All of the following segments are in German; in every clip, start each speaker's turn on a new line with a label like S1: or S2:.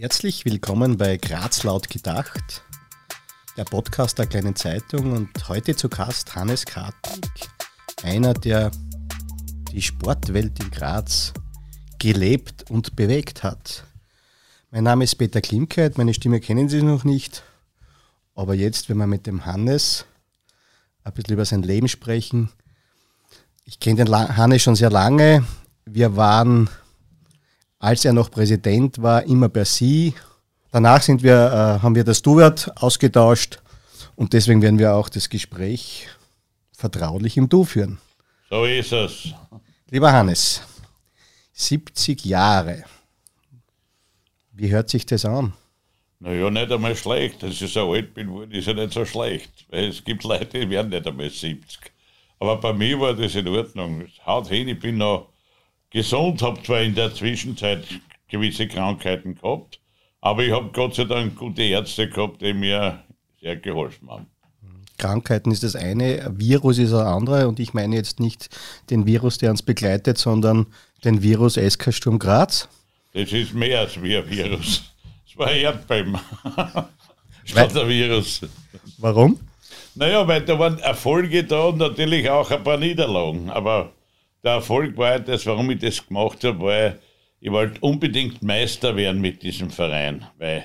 S1: Herzlich willkommen bei Graz laut gedacht, der Podcast der kleinen Zeitung und heute zu Gast Hannes Kartnick, einer, der die Sportwelt in Graz gelebt und bewegt hat. Mein Name ist Peter Klimkeit, meine Stimme kennen Sie noch nicht, aber jetzt, wenn wir mit dem Hannes ein bisschen über sein Leben sprechen, ich kenne den Hannes schon sehr lange. Wir waren als er noch Präsident war, immer per Sie. Danach sind wir, äh, haben wir das Du-Wort ausgetauscht und deswegen werden wir auch das Gespräch vertraulich im Du führen.
S2: So ist es.
S1: Lieber Hannes, 70 Jahre. Wie hört sich das an?
S2: Naja, nicht einmal schlecht. Dass ich so alt bin, ist ja nicht so schlecht. Weil es gibt Leute, die werden nicht einmal 70. Aber bei mir war das in Ordnung. Haut hin, ich bin noch gesund, habe zwar in der Zwischenzeit gewisse Krankheiten gehabt, aber ich habe Gott sei Dank gute Ärzte gehabt, die mir sehr geholfen haben.
S1: Krankheiten ist das eine, Virus ist das andere und ich meine jetzt nicht den Virus, der uns begleitet, sondern den Virus SK Sturm Graz.
S2: Das ist mehr als wie ein Virus. Es war ein Erdbeben. Statt ein Virus.
S1: Warum?
S2: Naja, weil da waren Erfolge da und natürlich auch ein paar Niederlagen. Aber der Erfolg war das, warum ich das gemacht habe, weil ich wollte unbedingt Meister werden mit diesem Verein, weil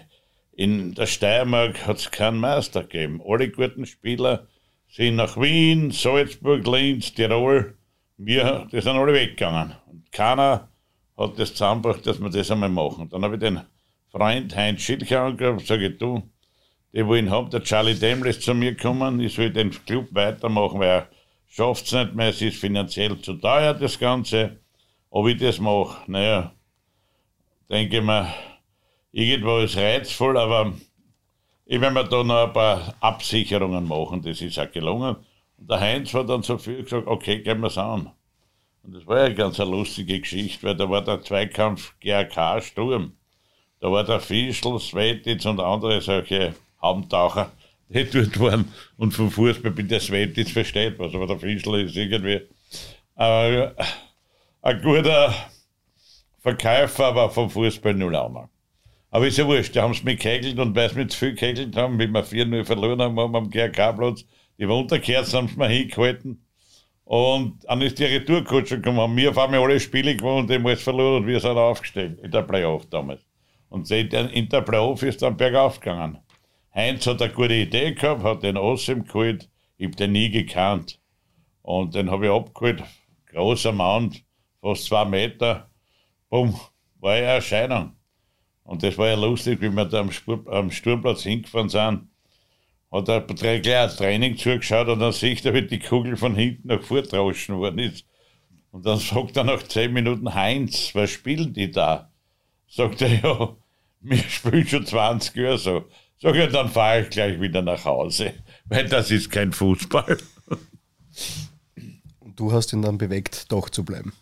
S2: in der Steiermark hat es keinen Meister gegeben. Alle guten Spieler sind nach Wien, Salzburg, Linz, Tirol. Wir, die sind alle weggegangen. Und keiner hat das zusammengebracht, dass wir das einmal machen. Dann habe ich den Freund Heinz Schilcher angerufen und sage, du, die wollen haben, der Charlie Deml ist zu mir gekommen, ich soll den Club weitermachen, weil er schafft es nicht mehr, es ist finanziell zu teuer, das Ganze. Ob ich das mache, naja, denke ich mir, irgendwo ist reizvoll, aber ich werde mir da noch ein paar Absicherungen machen, das ist auch gelungen. Und der Heinz hat dann so viel gesagt, okay, gehen wir es an. Und das war ja ganz eine lustige Geschichte, weil da war der Zweikampf GRK-Sturm. Da war der Fischl, Svetitz und andere solche Haubentaucher dort waren. Und vom Fußball bin der Svet jetzt versteht was, aber der Fischl ist irgendwie äh, ein guter Verkäufer, aber vom Fußball null Ahnung. Aber ist ja wurscht, die haben es mit kegelt und weil sie mit zu viel kegelt haben, wie wir 4-0 verloren haben, haben am GRK-Platz, die Wunderkerzen haben sie mir hingehalten. Und dann ist die Retourkutsche gekommen. Wir haben alle Spiele gewonnen, die haben alles verloren und wir sind aufgestellt in der Playoff damals. Und in der Playoff ist dann bergauf gegangen. Heinz hat eine gute Idee gehabt, hat den Ossim geholt. Ich habe den nie gekannt. Und den habe ich abgeholt. Großer Mann, fast zwei Meter. Bumm, war eine Erscheinung. Und das war ja lustig, wie wir da am, Spur, am Sturmplatz hingefahren sind. Hat er gleich ein Training zugeschaut und dann sieht er, wie die Kugel von hinten nach vordrauschen worden ist. Und dann sagt er nach zehn Minuten, Heinz, was spielen die da? Sagt er, ja, wir spielen schon 20 Jahre so. Sag ja, dann fahre ich gleich wieder nach Hause, weil das ist kein Fußball.
S1: Du hast ihn dann bewegt, doch zu bleiben.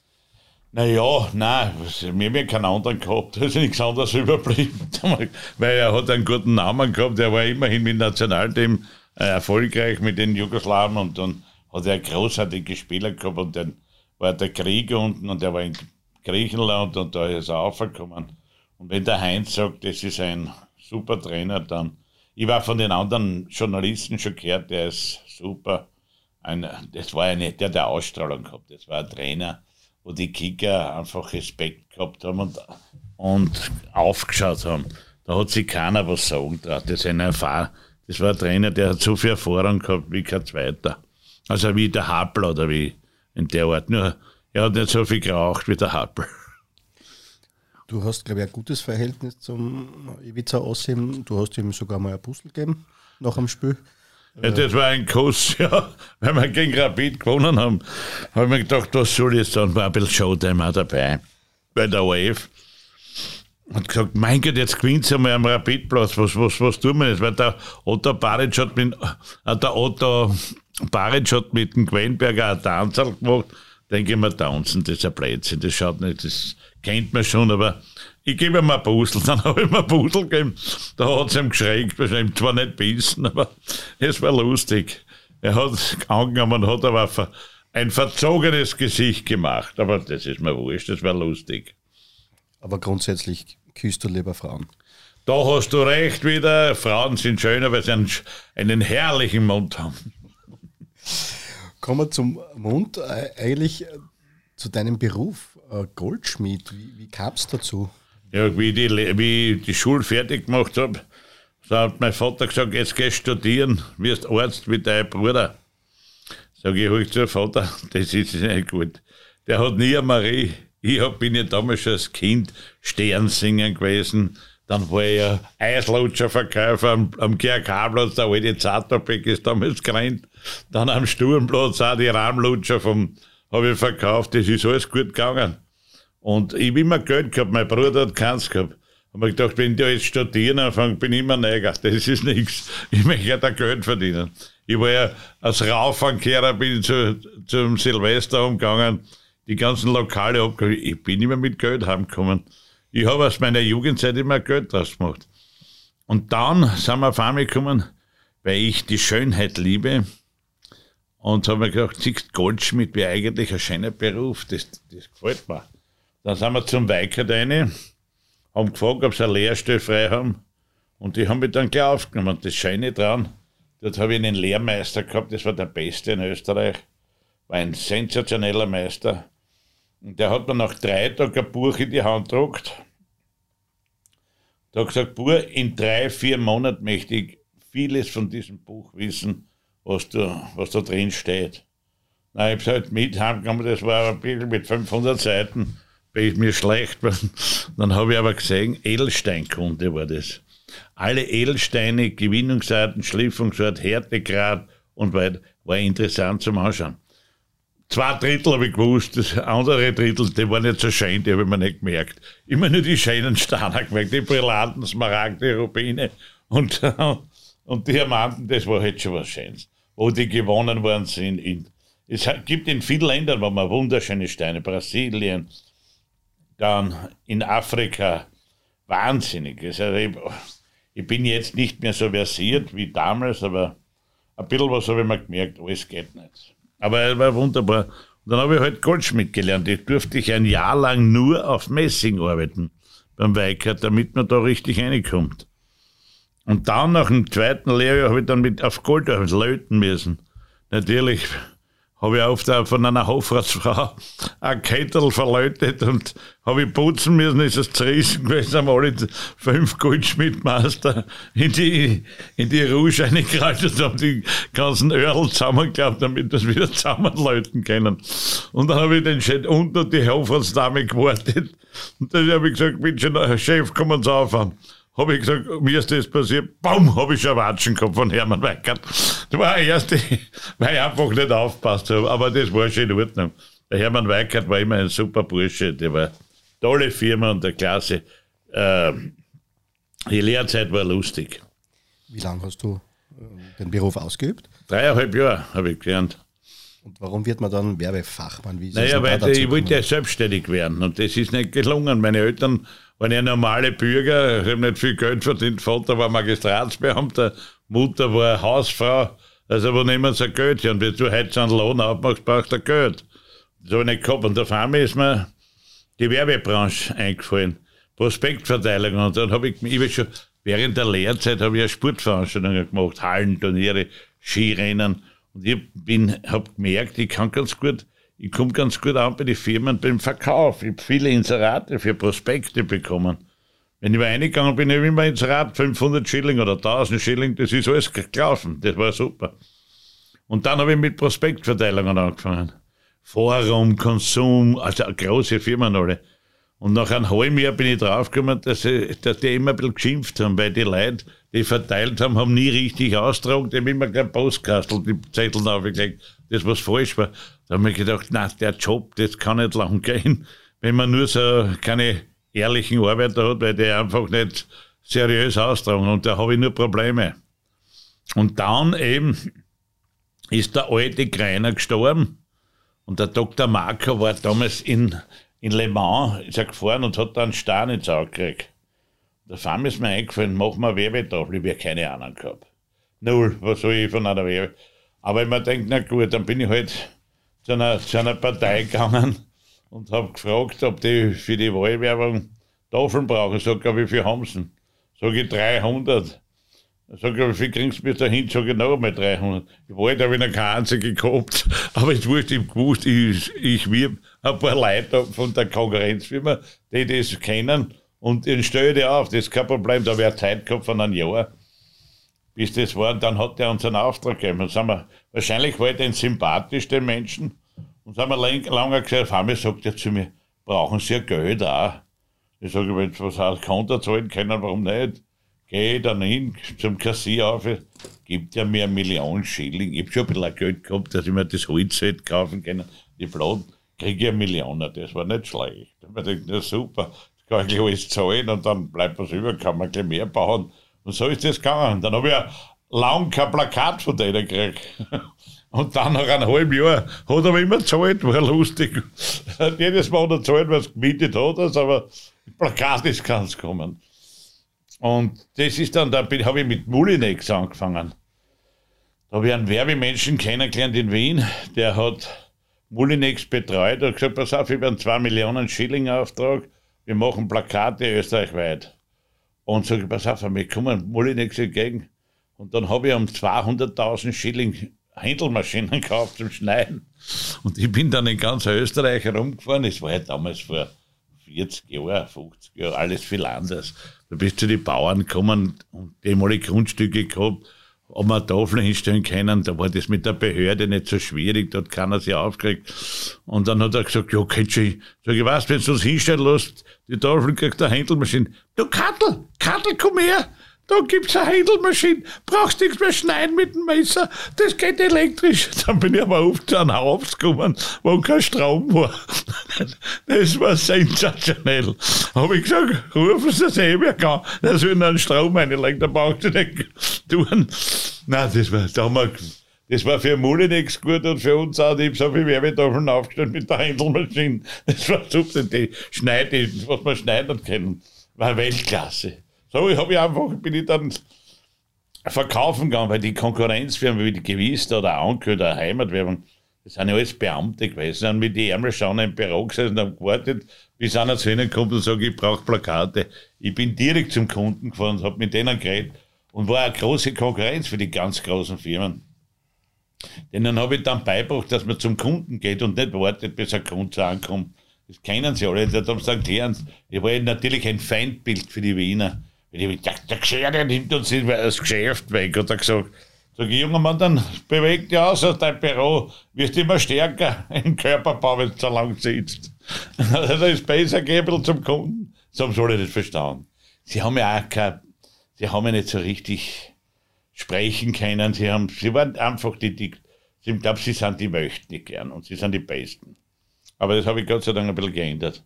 S2: Naja, nein, wir haben ja keinen anderen gehabt, da ist nichts anderes überblieben. Weil er hat einen guten Namen gehabt, er war immerhin mit dem Nationalteam äh, erfolgreich mit den Jugoslawen und dann hat er großartige Spieler gehabt und dann war der Krieg unten und er war in Griechenland und da ist er aufgekommen. Und wenn der Heinz sagt, das ist ein super Trainer dann. Ich war von den anderen Journalisten schon gehört, der ist super. Ein, das war ja nicht der, der Ausstrahlung gehabt. Das war ein Trainer, wo die Kicker einfach Respekt gehabt haben und, und aufgeschaut haben. Da hat sich keiner was sagen traut. Das, das war ein Trainer, der hat so viel Erfahrung gehabt wie kein zweiter. Also wie der Happel oder wie in der Art. Nur er hat nicht so viel geraucht wie der Happel.
S1: Du hast, glaube ich, ein gutes Verhältnis zum Ivica Ossim. Du hast ihm sogar mal ein Puzzle gegeben nach dem Spiel.
S2: Ja, das war ein Kuss, ja. Weil wir gegen Rapid gewonnen haben, habe ich mir gedacht, was soll jetzt dann? War ein bisschen Showtime auch dabei. Bei der ORF. Und gesagt, mein Gott, jetzt gewinnt sie einmal am Rapidplatz. Was, was, was tun wir jetzt? Weil der Otto Baric hat mit, äh, der Otto Baric hat mit dem Quellenberger eine Tanzal gemacht. Denke ich mir, tanzen, das ist ein Blödsinn. Das schaut nicht, das kennt man schon, aber ich gebe ihm ein Puzzle. Dann habe ich ihm ein Puzzle gegeben. Da hat es ihm geschreckt, wahrscheinlich zwar nicht bissen, aber es war lustig. Er hat angenommen und hat aber ein verzogenes Gesicht gemacht. Aber das ist mir wurscht, das war lustig.
S1: Aber grundsätzlich küsst du lieber Frauen?
S2: Da hast du recht wieder. Frauen sind schöner, weil sie einen, einen herrlichen Mund haben.
S1: Kommen wir zum Mund. Äh, eigentlich äh, zu deinem Beruf, Goldschmied. Wie, wie kam es dazu?
S2: Ja, wie, die, wie ich die Schule fertig gemacht habe, so hat mein Vater gesagt, jetzt gehst du studieren, wirst Arzt wie dein Bruder. Sag ich, ruhig zu Vater, das ist nicht gut. Der hat nie eine Marie. Ich hab, bin ja damals schon als Kind Sternsinger gewesen. Dann war ich ja Eislutscherverkäufer am, am GRK-Platz, der alte Zartopek ist damals gerannt. Dann am Sturmplatz auch die Rahmlutscher vom, habe ich verkauft. Das ist alles gut gegangen. Und ich habe immer Geld gehabt. Mein Bruder hat keins gehabt. Hab mir gedacht, wenn ich jetzt studieren anfange, bin ich immer neiger. Das ist nichts. Ich möchte ja da Geld verdienen. Ich war ja als Raufangkehrer, bin zu, zum Silvester umgegangen, die ganzen Lokale abgeholt. Ich bin immer mit Geld heimgekommen. Ich habe aus meiner Jugendzeit immer Geld draus gemacht. Und dann sind wir auf einmal gekommen, weil ich die Schönheit liebe. Und haben mir gedacht, siehst Goldschmied wäre eigentlich ein schöner Beruf. Das, das gefällt mir. Dann sind wir zum Weikert rein, haben gefragt, ob sie eine Lehrstelle frei haben. Und die haben mich dann gleich aufgenommen. Und das Schöne dran, dort habe ich einen Lehrmeister gehabt, das war der Beste in Österreich. War ein sensationeller Meister. Und der hat mir nach drei Tagen ein Buch in die Hand gedruckt. Der hat gesagt, Buch, in drei, vier Monaten möchte ich vieles von diesem Buch wissen, was da, was da drin steht. Na, ich habe halt mit heimgekommen, das war ein bisschen mit 500 Seiten bin ich mir schlecht. Dann habe ich aber gesehen, Edelsteinkunde war das. Alle Edelsteine, Gewinnungsarten, Schliffungsart, Härtegrad und weit, war interessant zum Anschauen. Zwei Drittel habe ich gewusst, das andere Drittel, die waren nicht so schön, die habe ich mir nicht gemerkt. Immer nur die schönen Steine gemerkt, die Brillanten, Smaragde, Rubine und Diamanten, das war halt schon was Schönes. Wo die gewonnen worden sind. es gibt in vielen Ländern, wo man wunderschöne Steine, Brasilien, dann in Afrika wahnsinnig. Also ich, ich, bin jetzt nicht mehr so versiert wie damals, aber ein bisschen was habe ich mir gemerkt, alles geht nicht. Aber es war wunderbar. Und dann habe ich halt Goldschmied gelernt. Ich durfte ich ein Jahr lang nur auf Messing arbeiten beim Weiker, damit man da richtig reinkommt. Und dann nach dem zweiten Lehrjahr habe ich dann mit auf Gold löten müssen. Natürlich habe ich oft auch von einer Hofratsfrau ein Kettel verläutet und habe ich putzen müssen, ist es zerrissen gewesen, haben alle fünf Goldschmidtmeister in die, in die Rouge reingereicht und haben die ganzen Öhrl zusammengeklappt, damit das wieder zusammenläuten können. Und dann habe ich den Chef unter die Hofratsdame gewartet und dann habe ich gesagt, bitte, Chef, kommen Sie auf habe ich gesagt, mir ist das passiert, bumm, habe ich schon Watschen gehabt von Hermann Weikert. Das war der erste, weil ich einfach nicht aufpasst habe, aber das war schon in Ordnung. Der Hermann Weikert war immer ein super Bursche, der war eine tolle Firma und der Klasse. Ähm, die Lehrzeit war lustig.
S1: Wie lange hast du äh, den Beruf ausgeübt?
S2: Dreieinhalb Jahre habe ich gelernt.
S1: Und warum wird man dann Werbefachmann?
S2: Wie naja, weil ich wollte ja selbstständig werden und das ist nicht gelungen. Meine Eltern waren ja normale Bürger, haben nicht viel Geld verdient. Vater war Magistratsbeamter, Mutter war Hausfrau. Also wo nehmen sie Geld her? Und wenn du heute einen Lohn aufmachst, brauchst du Geld. Das habe ich nicht gehabt. Und auf einmal ist mir die Werbebranche eingefallen. Prospektverteilung. Und dann habe ich, ich schon, während der Lehrzeit habe ich ja Sportveranstaltungen gemacht, Hallenturniere, Skirennen. Und ich bin, habe gemerkt, ich kann ganz gut, ich komme ganz gut an bei den Firmen beim Verkauf. Ich habe viele Inserate für Prospekte bekommen. Wenn ich mal reingegangen bin, habe ich immer Inserat 500 Schilling oder 1000 Schilling, das ist alles gelaufen. Das war super. Und dann habe ich mit Prospektverteilungen angefangen. Forum, Konsum, also große Firmen alle. Und nach einem halben Jahr bin ich draufgekommen, dass, dass die immer ein bisschen geschimpft haben, weil die Leute, die verteilt haben, haben nie richtig austragen, die haben immer kein Postkastel, die Zettel aufgelegt, das was falsch war. Da habe ich gedacht, na, der Job, das kann nicht lang gehen, wenn man nur so keine ehrlichen Arbeiter hat, weil die einfach nicht seriös austragen. Und da habe ich nur Probleme. Und dann eben ist der alte Greiner gestorben. Und der Dr. Marker war damals in in Le Mans ist er gefahren und hat dann Stern ins Da Fam ist mir eingefallen, mach mal Werbetafel, ich habe keine Ahnung gehabt. Null, was soll ich von einer Werbe? Aber ich mir denkt, na gut, dann bin ich halt zu einer, zu einer Partei gegangen und habe gefragt, ob die für die Wahlwerbung Tafeln brauchen. Sag ich, wie viel haben sie? Sag ich 300. Sag ich, wie viel kriegst du bis dahin? Sag ich, noch einmal 300. Ich wollte, habe ich noch keine einzige gehabt. Aber jetzt wurscht, ich gewusst, ich, ich wirb ein paar Leute von der Konkurrenzfirma, die das kennen. Und den stelle ich auf. Das ist kein Problem. Da wäre Zeit gehabt von einem Jahr. Bis das war. Und dann hat er uns einen Auftrag gegeben. Und sind wir, wahrscheinlich war ich den sympathisch, den Menschen. Und sind wir lang, lange gesagt, auf einmal sagt er zu mir, brauchen Sie ja Geld auch? Ich sage, wenn Sie was aus Konto zahlen können, warum nicht? Gehe dann hin zum Kassier auf, gibt ja mir eine Million Schilling. Ich habe schon ein bisschen Geld gehabt, dass ich mir das Holzset kaufen kann. Die Platten kriege ich eine Million. Das war nicht schlecht. Ich gedacht, na super, kann ich alles zahlen und dann bleibt was über, kann man bisschen mehr bauen. Und so ist das gegangen. Dann habe ich lang kein Plakat von denen gekriegt. Und dann nach einem halben Jahr hat er immer gezahlt, war lustig. Hat jedes Mal gezahlt, was gemietet hat, aber Plakat ist ganz gekommen. Und das ist dann, da habe ich mit Mulinex angefangen. Da habe ich einen Werbemenschen kennengelernt in Wien, der hat Mulinex betreut und gesagt, pass auf, ich habe einen 2 Millionen Schilling Auftrag, wir machen Plakate österreichweit. Und sage, pass auf, wir kommen Mulinex entgegen. Und dann habe ich um 200.000 Schilling Händelmaschinen gekauft zum Schneiden. Und ich bin dann in ganz Österreich herumgefahren. Es war ja damals vor 40 Jahren, 50 Jahren, alles viel anders. Da bist du zu den Bauern gekommen und die mal Grundstücke gehabt, ob man Tafeln hinstellen können. Da war das mit der Behörde nicht so schwierig, da hat keiner sich aufgeregt. Und dann hat er gesagt, ja, du, sag ich, was, wenn du uns hinstellen lässt, die Tafeln kriegt der Händelmaschine. Du Kattel, Kattel, komm her! da gibt's eine Händelmaschine, brauchst nichts mehr schneiden mit dem Messer, das geht elektrisch. Dann bin ich aber auf zu einem Haus gekommen, wo kein Strom war. Das war sensationell. Habe ich gesagt, rufen Sie das Heberger, der soll einen Strom reinlegen, da braucht ihr nicht tun. Nein, das war damals, das war für Mulinex gut und für uns auch. Ich habe so viel Werbetafeln aufgestellt mit der Händelmaschine. Das war super, die Schneide, was man schneiden können. War Weltklasse. So ich habe ich einfach, bin ich dann verkaufen gegangen, weil die Konkurrenzfirmen wie die Gewiss oder Anke oder Heimatwerbung, das sind ja alles Beamte gewesen, haben mit die Ärmel schon im Büro gesessen und haben gewartet, bis einer zu ihnen kommt und sagt, ich brauche Plakate. Ich bin direkt zum Kunden gefahren und habe mit denen geredet und war eine große Konkurrenz für die ganz großen Firmen. Denen habe ich dann beigebracht, dass man zum Kunden geht und nicht wartet, bis ein Kunde ankommt. Das kennen sie alle, das haben sie erklären. Ich war natürlich ein Feindbild für die Wiener. Ich, der, der Geschäfte nimmt uns das Geschäft weg, hat er gesagt. Sag ich, junger Mann, dann beweg dich aus aus deinem Büro, wirst immer stärker im Körperbau, wenn du so lang sitzt. das ist besser, geh ein bisschen zum Kunden. So haben sie alle nicht verstanden. Sie haben ja auch kein, sie haben ja nicht so richtig sprechen können. Sie haben, sie waren einfach die, die ich glaube, sie sind die möchten nicht gern und sie sind die Besten. Aber das habe ich Gott sei Dank ein bisschen geändert.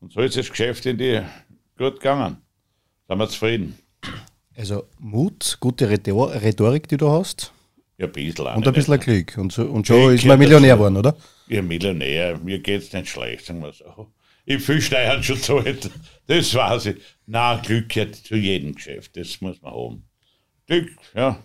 S2: Und so ist das Geschäft in die gut gegangen sind wir zufrieden.
S1: Also Mut, gute Rhetorik, die du hast.
S2: Ja, ein bisschen.
S1: Und ein bisschen Glück. Und, so, und schon ist man Millionär geworden, oder?
S2: Ja, Millionär. Mir geht es nicht schlecht, sagen wir so. Ich viel Steuern schon zahlt. Das weiß ich. Na, Glück gehört zu jedem Geschäft. Das muss man haben. Glück, ja.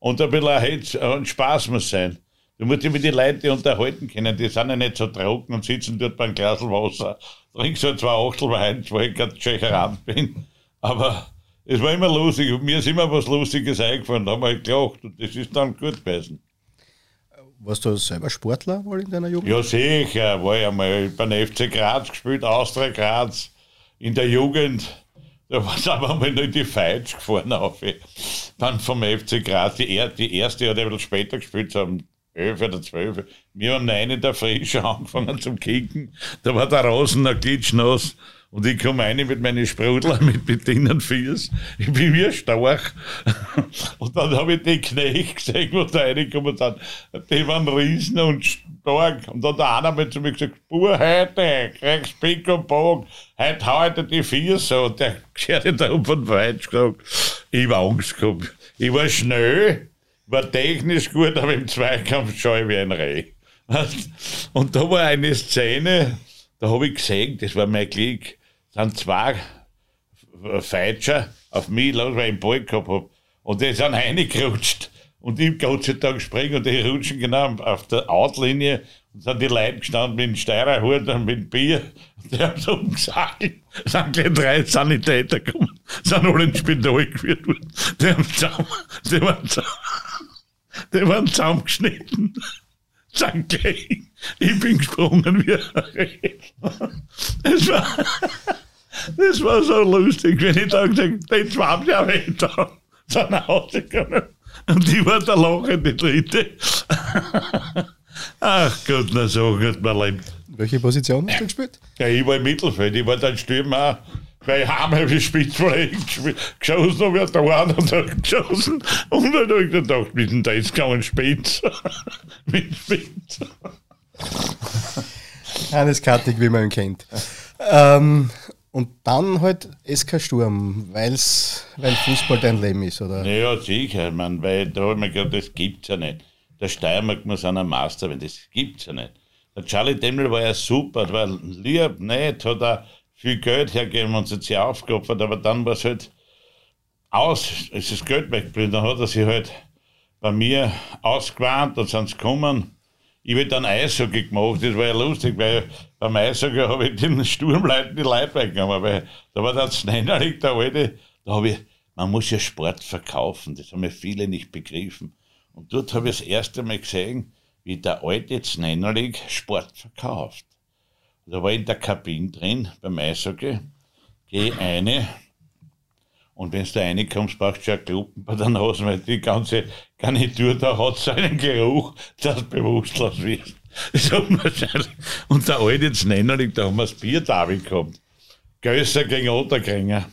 S2: Und ein bisschen Hetz, ein Spaß muss sein. Du musst dich mit den Leuten unterhalten können. Die sind ja nicht so trocken und sitzen dort beim Glas Wasser. Trinkst halt zwei Achtel Wein, weil ich gerade Tschecherant bin. Aber es war immer lustig. Mir ist immer was Lustiges eingefallen. Da haben wir gelacht und das ist dann gut gewesen.
S1: Warst du selber Sportler mal in deiner Jugend?
S2: Ja, sicher. War ja mal beim FC Graz gespielt, Austria Graz. In der Jugend, da sind wir mal in die Feitsch gefahren. Auf. Dann vom FC Graz, die, er, die erste hat ein bisschen später gespielt, so um 11 oder 12. Wir haben neun in der Früh schon angefangen zum Kicken. Da war der Rasen noch glitschnass. Und ich komme rein mit meinen Sprudler mit Bedienen Fies. Ich bin wie ein Storch. Und dann habe ich die Knecht gesehen, wo da reingekommen sind. Die waren riesen und stark. Und dann hat einer mal zu mir gesagt, Bur, heute kriegst Pick und Bogen. Heute heute die Fies so. Und der gehört da um von Weitsch gesagt. Ich war Angst gehabt. Ich war schnell, war technisch gut, aber im Zweikampf schaue ich wie ein Reh. Und da war eine Szene, da habe ich gesehen, das war mein Glück sind zwei Feitscher auf mich los, weil ich einen Ball gehabt habe. Und die sind reingerutscht. Und ich Gott sei Dank springen und die rutschen genau auf der Outlinie. Und sind die Leute gestanden mit dem Steirerhut und mit dem Bier. Die haben so umgesackelt, sind gleich drei Sanitäter gekommen, sind alle ins Spital geführt worden. Die haben zusammen, die waren zusammen, die waren zusammengeschnitten. Gleich, ich bin gesprungen wie ein Das war, das war so lustig, wenn ich da gesagt habe, die zwei ja weg da, sind nach Hause gekommen. Und die war der lachende Dritte. Ach Gott, na so hat man lebt.
S1: Welche Position hast du gespielt?
S2: Ja, ich war im Mittelfeld, ich war dann Stürmer, weil Hammer wie Spitzfläche geschossen habe, wird der eine und hat geschossen. Und dann habe ich gedacht, mit dem Dice kann man Spitz. mit Spitz.
S1: Hannes Kartig, wie man ihn kennt. Ähm, und dann halt SK Sturm, weil's, weil Fußball dein Leben ist, oder?
S2: Ja, sicher, man, weil da habe ich mir gedacht, das gibt's ja nicht. Der Steiermark muss einer Master werden, das gibt's ja nicht. Der Charlie Demmel war ja super, war lieb, nett, hat er viel Geld hergegeben und sich aufgeopfert, aber dann war es halt aus, es ist Geld weggeblieben. Dann hat er sich halt bei mir ausgewarnt, dann sind sie gekommen. Ich habe dann Eishockey gemacht, das war ja lustig, weil beim Eishockey habe ich den Sturmleuten die Leute weggenommen, weil da war der Znennerig, der Alte, da habe ich, man muss ja Sport verkaufen, das haben ja viele nicht begriffen. Und dort habe ich das erste Mal gesehen, wie der alte Znennerlig Sport verkauft. Da war ich in der Kabine drin beim Eishockey, gehe eine und wenn du da reinkommst, brauchst du ja Kluppen bei der Nase, weil die ganze Garnitur da hat so einen Geruch, dass du bewusstlos wirst. Das hat wahrscheinlich. Und der alte Znennerlig, da haben wir das Bier da gehabt. Gösser gegen Otterkringer.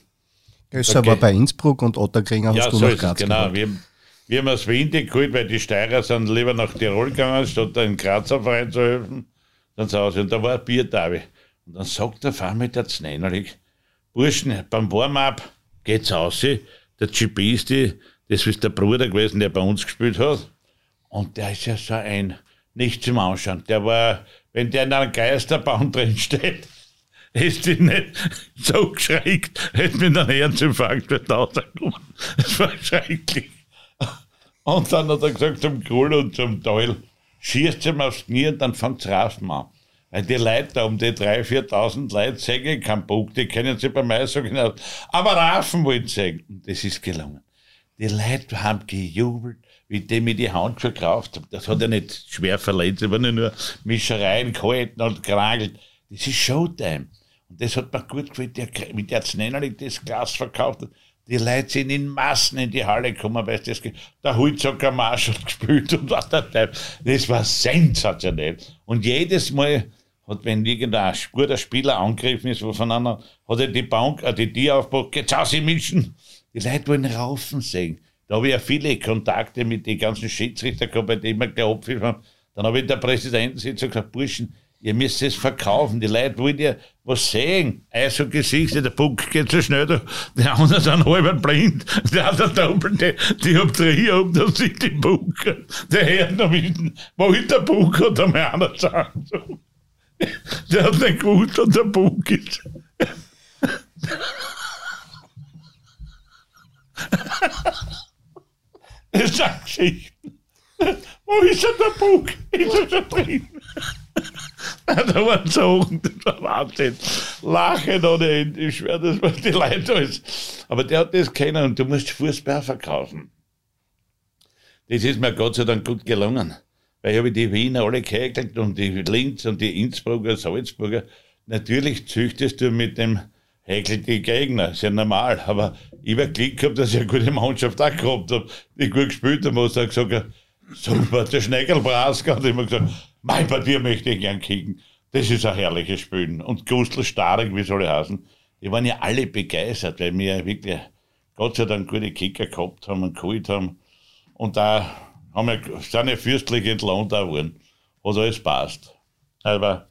S1: Gösser okay. war bei Innsbruck und Otterkringer
S2: hast ja, du so nach Graz Genau, wir haben, wir haben aus Wien geholt, weil die Steirer sind lieber nach Tirol gegangen, statt da in Grazer Verein zu helfen. Dann zu Hause. Und da war ein Biertabe. Und dann sagt der mit der Zneinerlich, Burschen, beim Warm-up geht's aus. Der Chibisti, das ist der Bruder gewesen, der bei uns gespielt hat. Und der ist ja so ein, nicht zum Anschauen. Der war, wenn der in einem Geisterbahn drin steht, ist die nicht so geschreckt, hätte mir dann Herzinfarkt rausgekommen. Das war schrecklich. Und dann hat er gesagt zum Kohl und zum Teil, schießt ihm aufs Knie und dann fängt es Raffen an. Weil die Leute da um die 3.000, 4.000 Leute sägen keinen Bock, die kennen sich bei mir so genau. Aber Raffen wollten sägen. Und das ist gelungen. Die Leute haben gejubelt, wie die mir die Handschuhe gekauft haben. Das hat er nicht schwer verletzt, aber nur Mischereien gehalten und geragelt. Das ist Showtime. Und das hat mir gut gefallen, wie der Znennerlich das Glas verkauft hat. Die Leute sind in Massen in die Halle gekommen, weil das, der Hulzacker Marsch hat gespielt und was der Teil. Das war sensationell. Und jedes Mal hat, wenn irgendein guter Spieler angegriffen ist, wo von einer, hat er die Bank, äh, die Tür aufgebaut, geht's aus, mischen. Die Leute wollen raufen sehen. Da habe ich ja viele Kontakte mit den ganzen Schiedsrichter gehabt, bei denen wir gehabt haben. Dann habe ich der Präsidentensitzung gesagt, Burschen, Ihr müsst es verkaufen. Die Leute wollen ja was sehen. Also Gesichter, der Puck geht so schnell, der, der andere sind halb blind, der hat der Doppel, die, die hat drei ab, da sieht die Puck. Der hört noch wissen, wo ist der Puck, hat er mir einer gesagt. Der hat nicht gewusst, wo der Puck ist. Das ist eine Geschichte. Wo ist denn der Puck? Ist er schon drin? da waren so Wahnsinn. Lachen ohne Ende. Ich schwöre, das war die Leute alles. Aber der hat das kennen und du musst Fußball verkaufen. Das ist mir Gott sei Dank gut gelungen. Weil ich habe die Wiener alle gehäkelt und die Linz und die Innsbrucker, Salzburger. Natürlich züchtest du mit dem Häkel die Gegner, ist ja normal. Aber ich habe Glück gehabt, dass ich eine gute Mannschaft auch gehabt habe, die gut gespielt haben, wo sie gesagt super, der Schneckelbraska hat immer gesagt, mein, bei dir möchte ich gern kicken. Das ist ein herrliches Spielen. Und Gustl Starek, wie soll ich heißen, die waren ja alle begeistert, weil wir wirklich Gott sei Dank gute Kicker gehabt haben und geholt haben. Und da haben wir, sind ja fürstlich entlohnt worden. Hat alles passt. Aber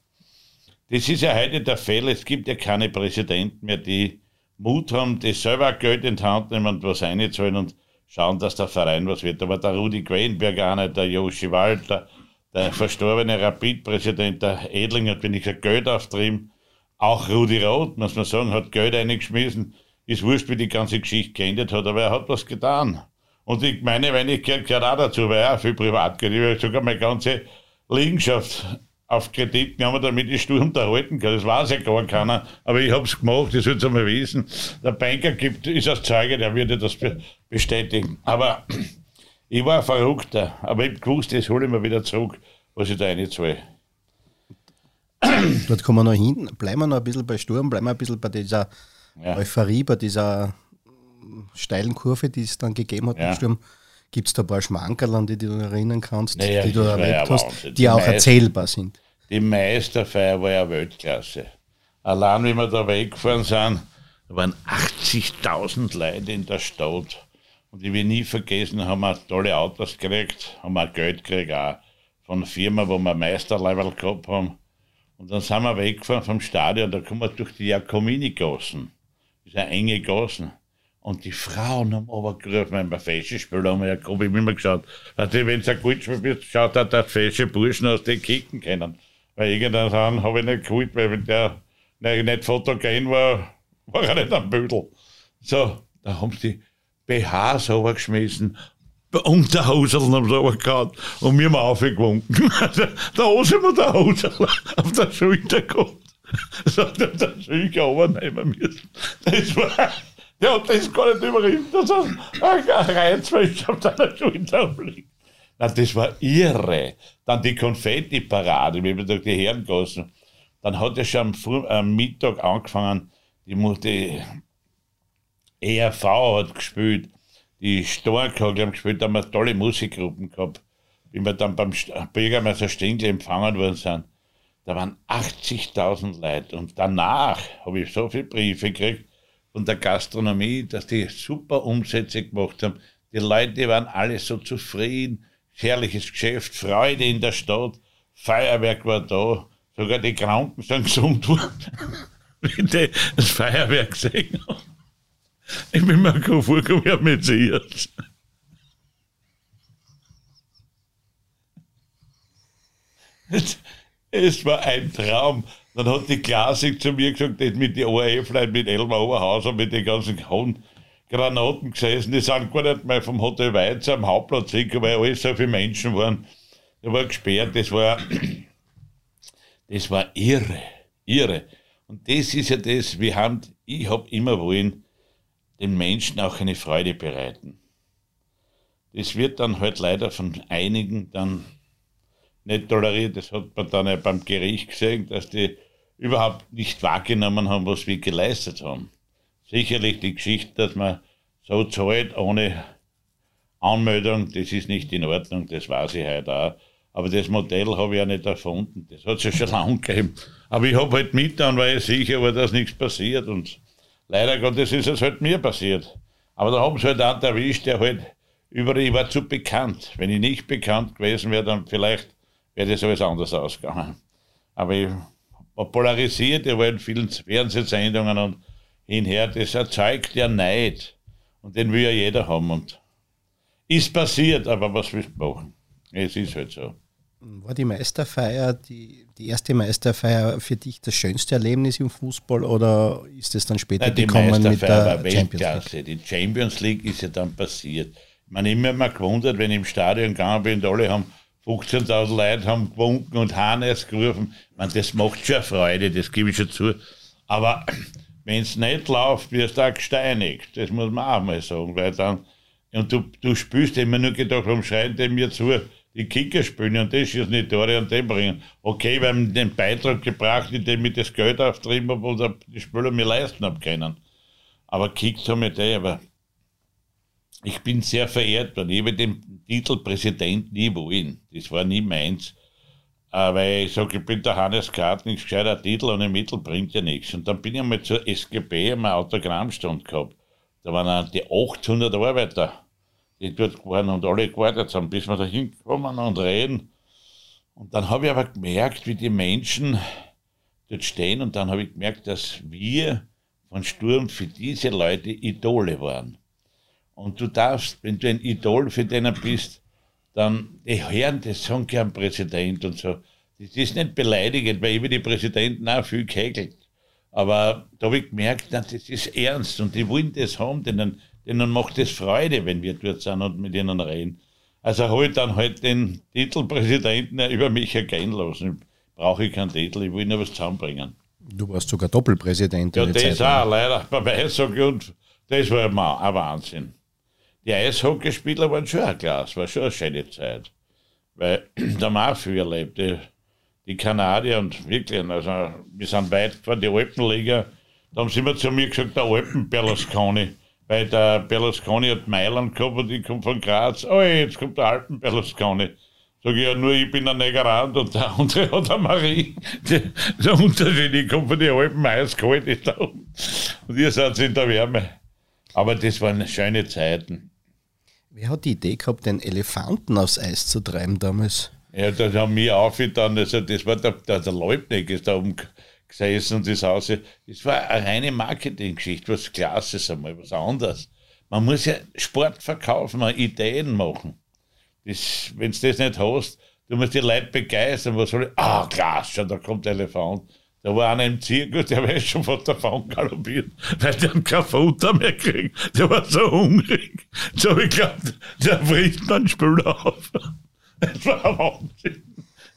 S2: das ist ja heute der Fall. Es gibt ja keine Präsidenten mehr, die Mut haben, die selber Geld in die Hand nehmen und was einzahlen und schauen, dass der Verein was wird. Aber der Rudi Quenberg auch nicht, der Joshi Walter, der verstorbene Rapid-Präsident, der Edling, hat wenigstens Geld auftrieben. Auch Rudi Roth, muss man sagen, hat Geld eingeschmissen. Ist wurscht, wie die ganze Geschichte geendet hat, aber er hat was getan. Und ich meine, wenn ich gehört, auch dazu, weil er viel Privatgeld. Ich habe sogar meine ganze Liegenschaft auf Kredit genommen, damit ich Stur unterhalten kann. Das weiß ja gar keiner. Aber ich habe es gemacht, das wird einmal wissen. Der Banker gibt, ist als Zeuge, der würde das bestätigen. Aber ich war ein Verrückter. Aber ich gewusst, das hole ich mir wieder zurück, was ich da reinzahle.
S1: Dort kommen wir noch hin. Bleiben wir noch ein bisschen bei Sturm, bleiben wir ein bisschen bei dieser ja. Euphorie, bei dieser steilen Kurve, die es dann gegeben hat ja. im Sturm. Gibt es da ein paar Schmankerl, an die du dich erinnern kannst, naja, die du erlebt hast, die, die auch Meister, erzählbar sind?
S2: Die Meisterfeier war ja Weltklasse. Allein, wie wir da weggefahren sind, waren 80.000 Leute in der Stadt. Und ich will nie vergessen, haben wir tolle Autos gekriegt, haben wir Geld gekriegt auch von einer Firma, wo wir Meisterlevel gehabt haben. Und dann sind wir weggefahren vom Stadion, da kommen wir durch die Jakomini-Gassen. Das ist eine enge Gassen. Und die Frauen haben aber gerufen, wenn wir fesche Spiel haben, ja, komm, ich hab immer geschaut. Du, wenn du ein gut Spiel bist, schaut er, dass fesche Burschen aus den kicken können. Weil irgendwann habe ich nicht geholt, weil wenn der nicht fotogen war, war er nicht am Büdel. So, da haben sie BHs runtergeschmissen, Unterhoseln haben sie runtergehauen und mir mal aufgewunken. da Hose mir der Hosel auf der Schulter gehabt. So, der Schulter runternehmen müssen. Das war... Ja, das ist gar nicht überrieben, dass er ein Reizwäsche auf deiner Schulter liegt. Na, das war irre. Dann die Konfetti-Parade, wie wir durch die Herrengassen. Dann hat er schon am, am Mittag angefangen, die, die ERV hat gespielt, die Stork hat gespielt, da haben wir tolle Musikgruppen gehabt. Wie wir dann beim Bürgermeister Stingl empfangen worden sind, da waren 80.000 Leute. Und danach habe ich so viele Briefe gekriegt, von der Gastronomie, dass die super Umsätze gemacht haben. Die Leute waren alle so zufrieden, herrliches Geschäft, Freude in der Stadt, Feuerwerk war da, sogar die Kranken sind gesund worden, wenn die das Feuerwerk gesehen haben. Ich bin mir vorgekommen, ich habe mich jetzt. Es war ein Traum. Dann hat die Klassik zu mir gesagt, die mit den ORF-Leuten, mit Elmar Oberhauser, mit den ganzen Hohen Granaten gesessen, die sind gar nicht mehr vom Hotel Weizer am Hauptplatz hingekommen, weil alles so viele Menschen waren. Da war gesperrt, das war, das war irre, irre. Und das ist ja das, wir haben, ich habe immer wollen, den Menschen auch eine Freude bereiten. Das wird dann halt leider von einigen dann nicht toleriert. Das hat man dann ja beim Gericht gesehen, dass die überhaupt nicht wahrgenommen haben, was wir geleistet haben. Sicherlich die Geschichte, dass man so zahlt ohne Anmeldung, das ist nicht in Ordnung, das weiß ich heute auch. Aber das Modell habe ich ja nicht erfunden. Das hat es ja schon lange gegeben. Aber ich habe halt mit, dann war ich sicher, war, dass nichts passiert. Und leider Gottes ist es halt mir passiert. Aber da haben sie halt einen erwischt, der halt überall, ich war zu bekannt. Wenn ich nicht bekannt gewesen wäre, dann vielleicht wäre das alles anders ausgegangen. Aber ich war polarisiert, ich war in vielen Fernsehsendungen und hinher, das erzeugt ja Neid. Und den will ja jeder haben. Und ist passiert, aber was willst du machen? Es ist halt so.
S1: War die Meisterfeier, die, die erste Meisterfeier für dich das schönste Erlebnis im Fußball oder ist es dann später Nein,
S2: die gekommen mit der Champions League? Die Champions League ist ja dann passiert. Ich meine, immer mal gewundert, wenn ich im Stadion gegangen bin und alle haben 15.000 Leute haben gewunken und Hannes gerufen. Man, das macht schon Freude, das gebe ich schon zu. Aber wenn es nicht läuft, wirst du auch gesteinigt. Das muss man auch mal sagen. Weil dann, und du, du spürst immer nur gedacht, warum schreien die mir zu, die Kicker spielen und das ist nicht Tore und den bringen. Okay, wir haben den Beitrag gebracht, indem ich das Geld auftrieben habe und die Spieler mir leisten habe können. Aber kickt haben wir die, aber ich bin sehr verehrt worden. Ich habe den Titel Präsident nie wollen. Das war nie meins. Äh, weil ich sage, ich bin der Hannes Kart, nichts gescheiter Titel ohne Mittel bringt ja nichts. Und dann bin ich einmal zur SGB, haben einen Autogrammstand gehabt. Da waren die 800 Arbeiter, die dort waren und alle gewartet haben, bis wir da hinkommen und reden. Und dann habe ich aber gemerkt, wie die Menschen dort stehen und dann habe ich gemerkt, dass wir von Sturm für diese Leute Idole waren. Und du darfst, wenn du ein Idol für den bist, dann, die hören das sagen gern Präsident und so. Das ist nicht beleidigend, weil ich über die Präsidenten auch viel kegelt. Aber da habe ich gemerkt, na, das ist ernst und die wollen das haben, denen, denen macht es Freude, wenn wir dort sind und mit ihnen reden. Also ich dann halt den Titel Präsidenten über mich ergehen lassen. brauche ich keinen Titel, ich will nur was zusammenbringen.
S1: Du warst sogar Doppelpräsident.
S2: Ja, das auch, leider. Beim Eishockey und das war ein Wahnsinn. Die Eishockeyspieler waren schon ein Glas, war schon eine schöne Zeit. Weil da haben auch viel erlebt. Die, die Kanadier und wirklich, also wir sind weit gefahren, die Alpenliga, da haben sie immer zu mir gesagt, der Alpen Berlusconi. Weil der Berlusconi hat Mailand gehabt und ich komme von Graz. Oh, jetzt kommt der Alpen Berlusconi. Sag ich ja nur, ich bin ein Negerand und der andere hat eine Marie. Der, Unterschied, ich komme von den Alpen, eiskalt ist da oben. Und ihr seid in der Wärme. Aber das waren schöne Zeiten.
S1: Wer hat die Idee gehabt, den Elefanten aufs Eis zu treiben damals?
S2: Ja, das haben wir aufgetan. Also das war der, der, der Leubnick ist da oben gesessen und das Haus. Das war eine reine Marketinggeschichte, was Klasses einmal, was anderes. Man muss ja Sport verkaufen, Ideen machen. Wenn du das nicht hast, du musst die Leute begeistern. Was soll ich? Ah, Glas, schon, da kommt der Elefant. Da war einer im Zirkus, der wäre schon von davon galoppiert, weil der kein Futter mehr kriegt. Der war so hungrig. So, ich glaube, der frisst man Spül auf. Das war Wahnsinn.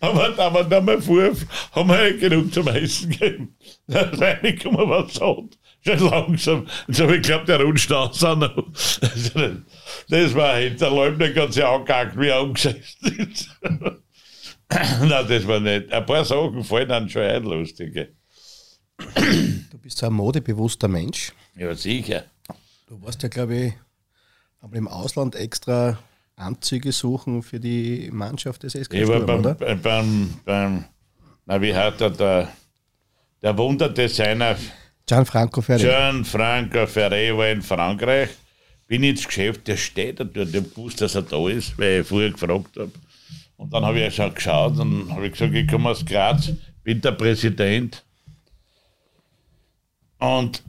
S2: Aber, aber dann mal vor, haben wir ja genug zum Essen gegeben. Da reingekommen was hat. Schon langsam. So, ich glaube, der rutscht aus noch. Das war hinter Leubner ganz ja angehackt, wie er umgesetzt ist. Nein, das war nicht. Ein paar Sachen fallen dann schon ein, lustige.
S1: Du bist so ein modebewusster Mensch.
S2: Ja, sicher.
S1: Du warst ja, glaube ich, aber im Ausland extra Anzüge suchen für die Mannschaft des SK
S2: Ich war beim, oder? beim, beim, na, wie hat er der, der Wunderdesigner
S1: Gianfranco Ferré.
S2: Gianfranco Ferré war in Frankreich. Bin ins Geschäft, der steht da dort, der gewusst, dass er da ist, weil ich vorher gefragt habe. Und dann habe ich schon geschaut und habe gesagt, ich komme aus Graz, bin der Präsident. Und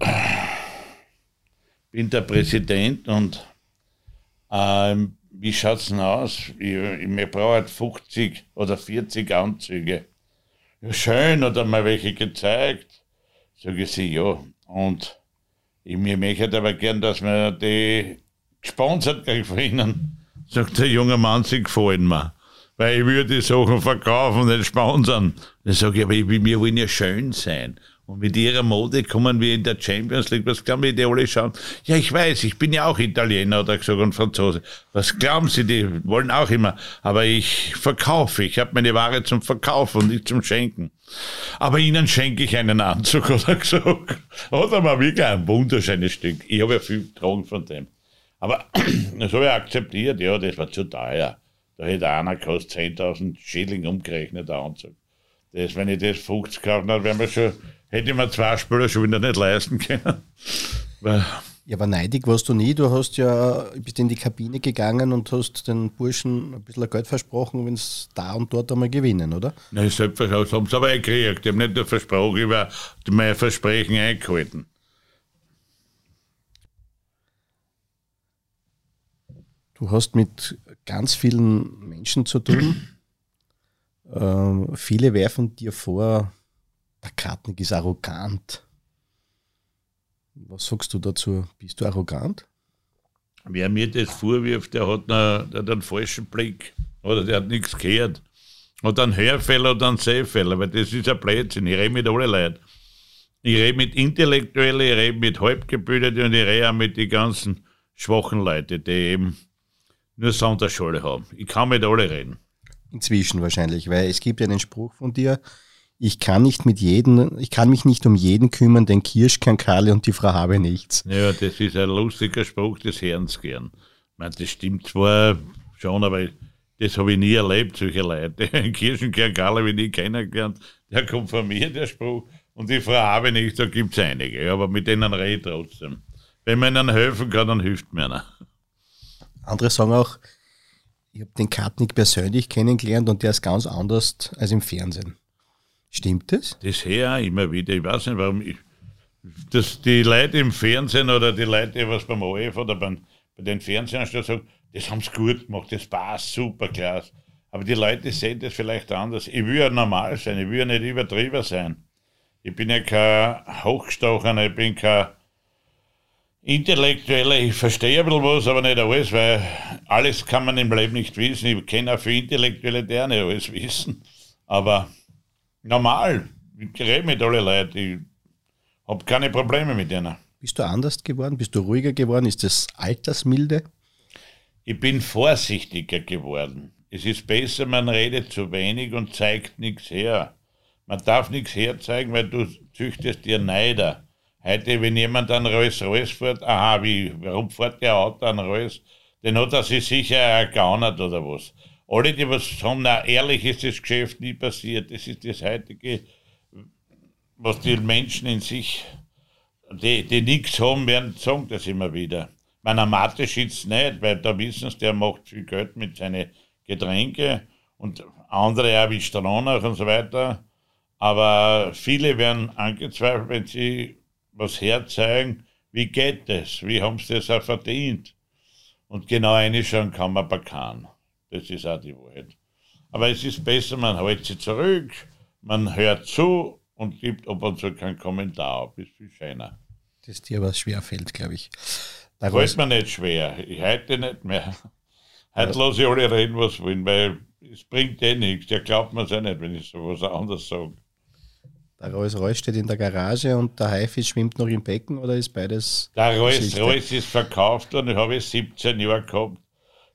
S2: bin der Präsident und ähm, wie schaut es denn aus? Ich, ich brauche halt 50 oder 40 Anzüge. Ja, schön, hat er mir welche gezeigt. Sag ich sie, ja. Und ich mir möchte aber gern, dass wir die gesponsert kriegen von Ihnen. Sagt der junge Mann, sie gefallen mir. Weil ich würde die Sachen verkaufen und nicht sponsern. Dann sage ich, aber ich, wir wollen ja schön sein. Und mit ihrer Mode kommen wir in der Champions League. Was glauben Sie, die alle schauen? Ja, ich weiß, ich bin ja auch Italiener oder gesagt und Franzose. Was glauben Sie, die wollen auch immer. Aber ich verkaufe. Ich habe meine Ware zum Verkaufen und nicht zum Schenken. Aber Ihnen schenke ich einen Anzug, hat er gesagt. Hat er mal wirklich ein wunderschönes Stück. Ich habe ja viel getragen von dem. Aber das habe ich akzeptiert. Ja, das war zu teuer. Da hätte einer kostet 10.000 Schilling umgerechnet, der Anzug. Das, wenn ich das 50 gekauft hätte, wären wir schon hätte ich mir zwei Spieler schon wieder nicht leisten können.
S1: Ja, aber neidig warst du nie. Du hast ja, bist in die Kabine gegangen und hast den Burschen ein bisschen Geld versprochen, wenn es da und dort einmal gewinnen, oder?
S2: Nein, selbstverständlich haben sie aber gekriegt. Ich habe nicht nur versprochen, ich habe mein Versprechen eingehalten.
S1: Du hast mit ganz vielen Menschen zu tun. ähm, viele werfen dir vor, der Kartnick ist arrogant. Was sagst du dazu? Bist du arrogant?
S2: Wer mir das vorwirft, der hat, einen, der hat einen falschen Blick oder der hat nichts gehört. Oder einen Hörfehler oder einen Sehfehler, weil das ist ein Blödsinn. Ich rede mit allen Leuten. Ich rede mit Intellektuellen, ich rede mit Halbgebildeten und ich rede auch mit den ganzen schwachen Leuten, die eben nur Sonderschule haben. Ich kann mit allen reden.
S1: Inzwischen wahrscheinlich, weil es gibt ja einen Spruch von dir, ich kann nicht mit jedem, ich kann mich nicht um jeden kümmern, denn Kirsch kann Karle und die Frau habe nichts.
S2: Ja, das ist ein lustiger Spruch des Herrn gern. Ich meine, das stimmt zwar schon, aber das habe ich nie erlebt, solche Leute. Kirschenkern Karle habe ich nie kennengelernt. Der kommt von mir, der Spruch. Und die Frau habe nicht, da gibt es einige. Aber mit denen rede ich trotzdem. Wenn man ihnen helfen kann, dann hilft mir einer.
S1: Andere sagen auch, ich habe den Kartnick persönlich kennengelernt und der ist ganz anders als im Fernsehen. Stimmt das?
S2: Das her immer wieder. Ich weiß nicht, warum ich, dass die Leute im Fernsehen oder die Leute, was beim OF oder beim, bei den Fernsehanstalten sagen, das haben sie gut gemacht, das passt super klasse. Aber die Leute sehen das vielleicht anders. Ich will ja normal sein, ich will ja nicht übertrieben sein. Ich bin ja kein Hochgestochener, ich bin kein Intellektueller. Ich verstehe ein bisschen was, aber nicht alles, weil alles kann man im Leben nicht wissen. Ich kenne auch viele Intellektuelle, die auch nicht alles wissen. Aber Normal. Ich rede mit allen Leuten. Ich habe keine Probleme mit denen.
S1: Bist du anders geworden? Bist du ruhiger geworden? Ist das Altersmilde?
S2: Ich bin vorsichtiger geworden. Es ist besser, man redet zu wenig und zeigt nichts her. Man darf nichts herzeigen, weil du züchtest dir Neider. Heute, wenn jemand an Rolls Royce fährt, aha, wie, warum fährt der Auto an Rolls? Den hat er sich sicher ergaunert oder was. Alle, die was sagen, na, ehrlich ist das Geschäft nie passiert. Das ist das heutige, was die Menschen in sich, die, die nichts haben, werden sagen das immer wieder. Meiner Mathe schützt nicht, weil da wissen sie, der macht viel Geld mit seinen Getränke und andere auch wie Stronach und so weiter. Aber viele werden angezweifelt, wenn sie was herzeigen, wie geht das? Wie haben sie das auch verdient? Und genau reinschauen kann man keinem. Das ist auch die Wahrheit. Aber es ist besser, man hält sich zurück, man hört zu und gibt ab und zu keinen Kommentar ab. Ist viel schöner.
S1: Das dir was schwer fällt, glaube ich.
S2: Fällt mir nicht schwer. Ich heute nicht mehr. Heute ja. lasse ich alle reden, was wollen, weil es bringt eh nichts. Der glaubt mir es auch nicht, wenn ich so was anderes sage.
S1: Der Rolls Royce steht in der Garage und der Haifisch schwimmt noch im Becken oder ist beides?
S2: Der Rolls Royce ist verkauft und ich habe 17 Jahre gehabt.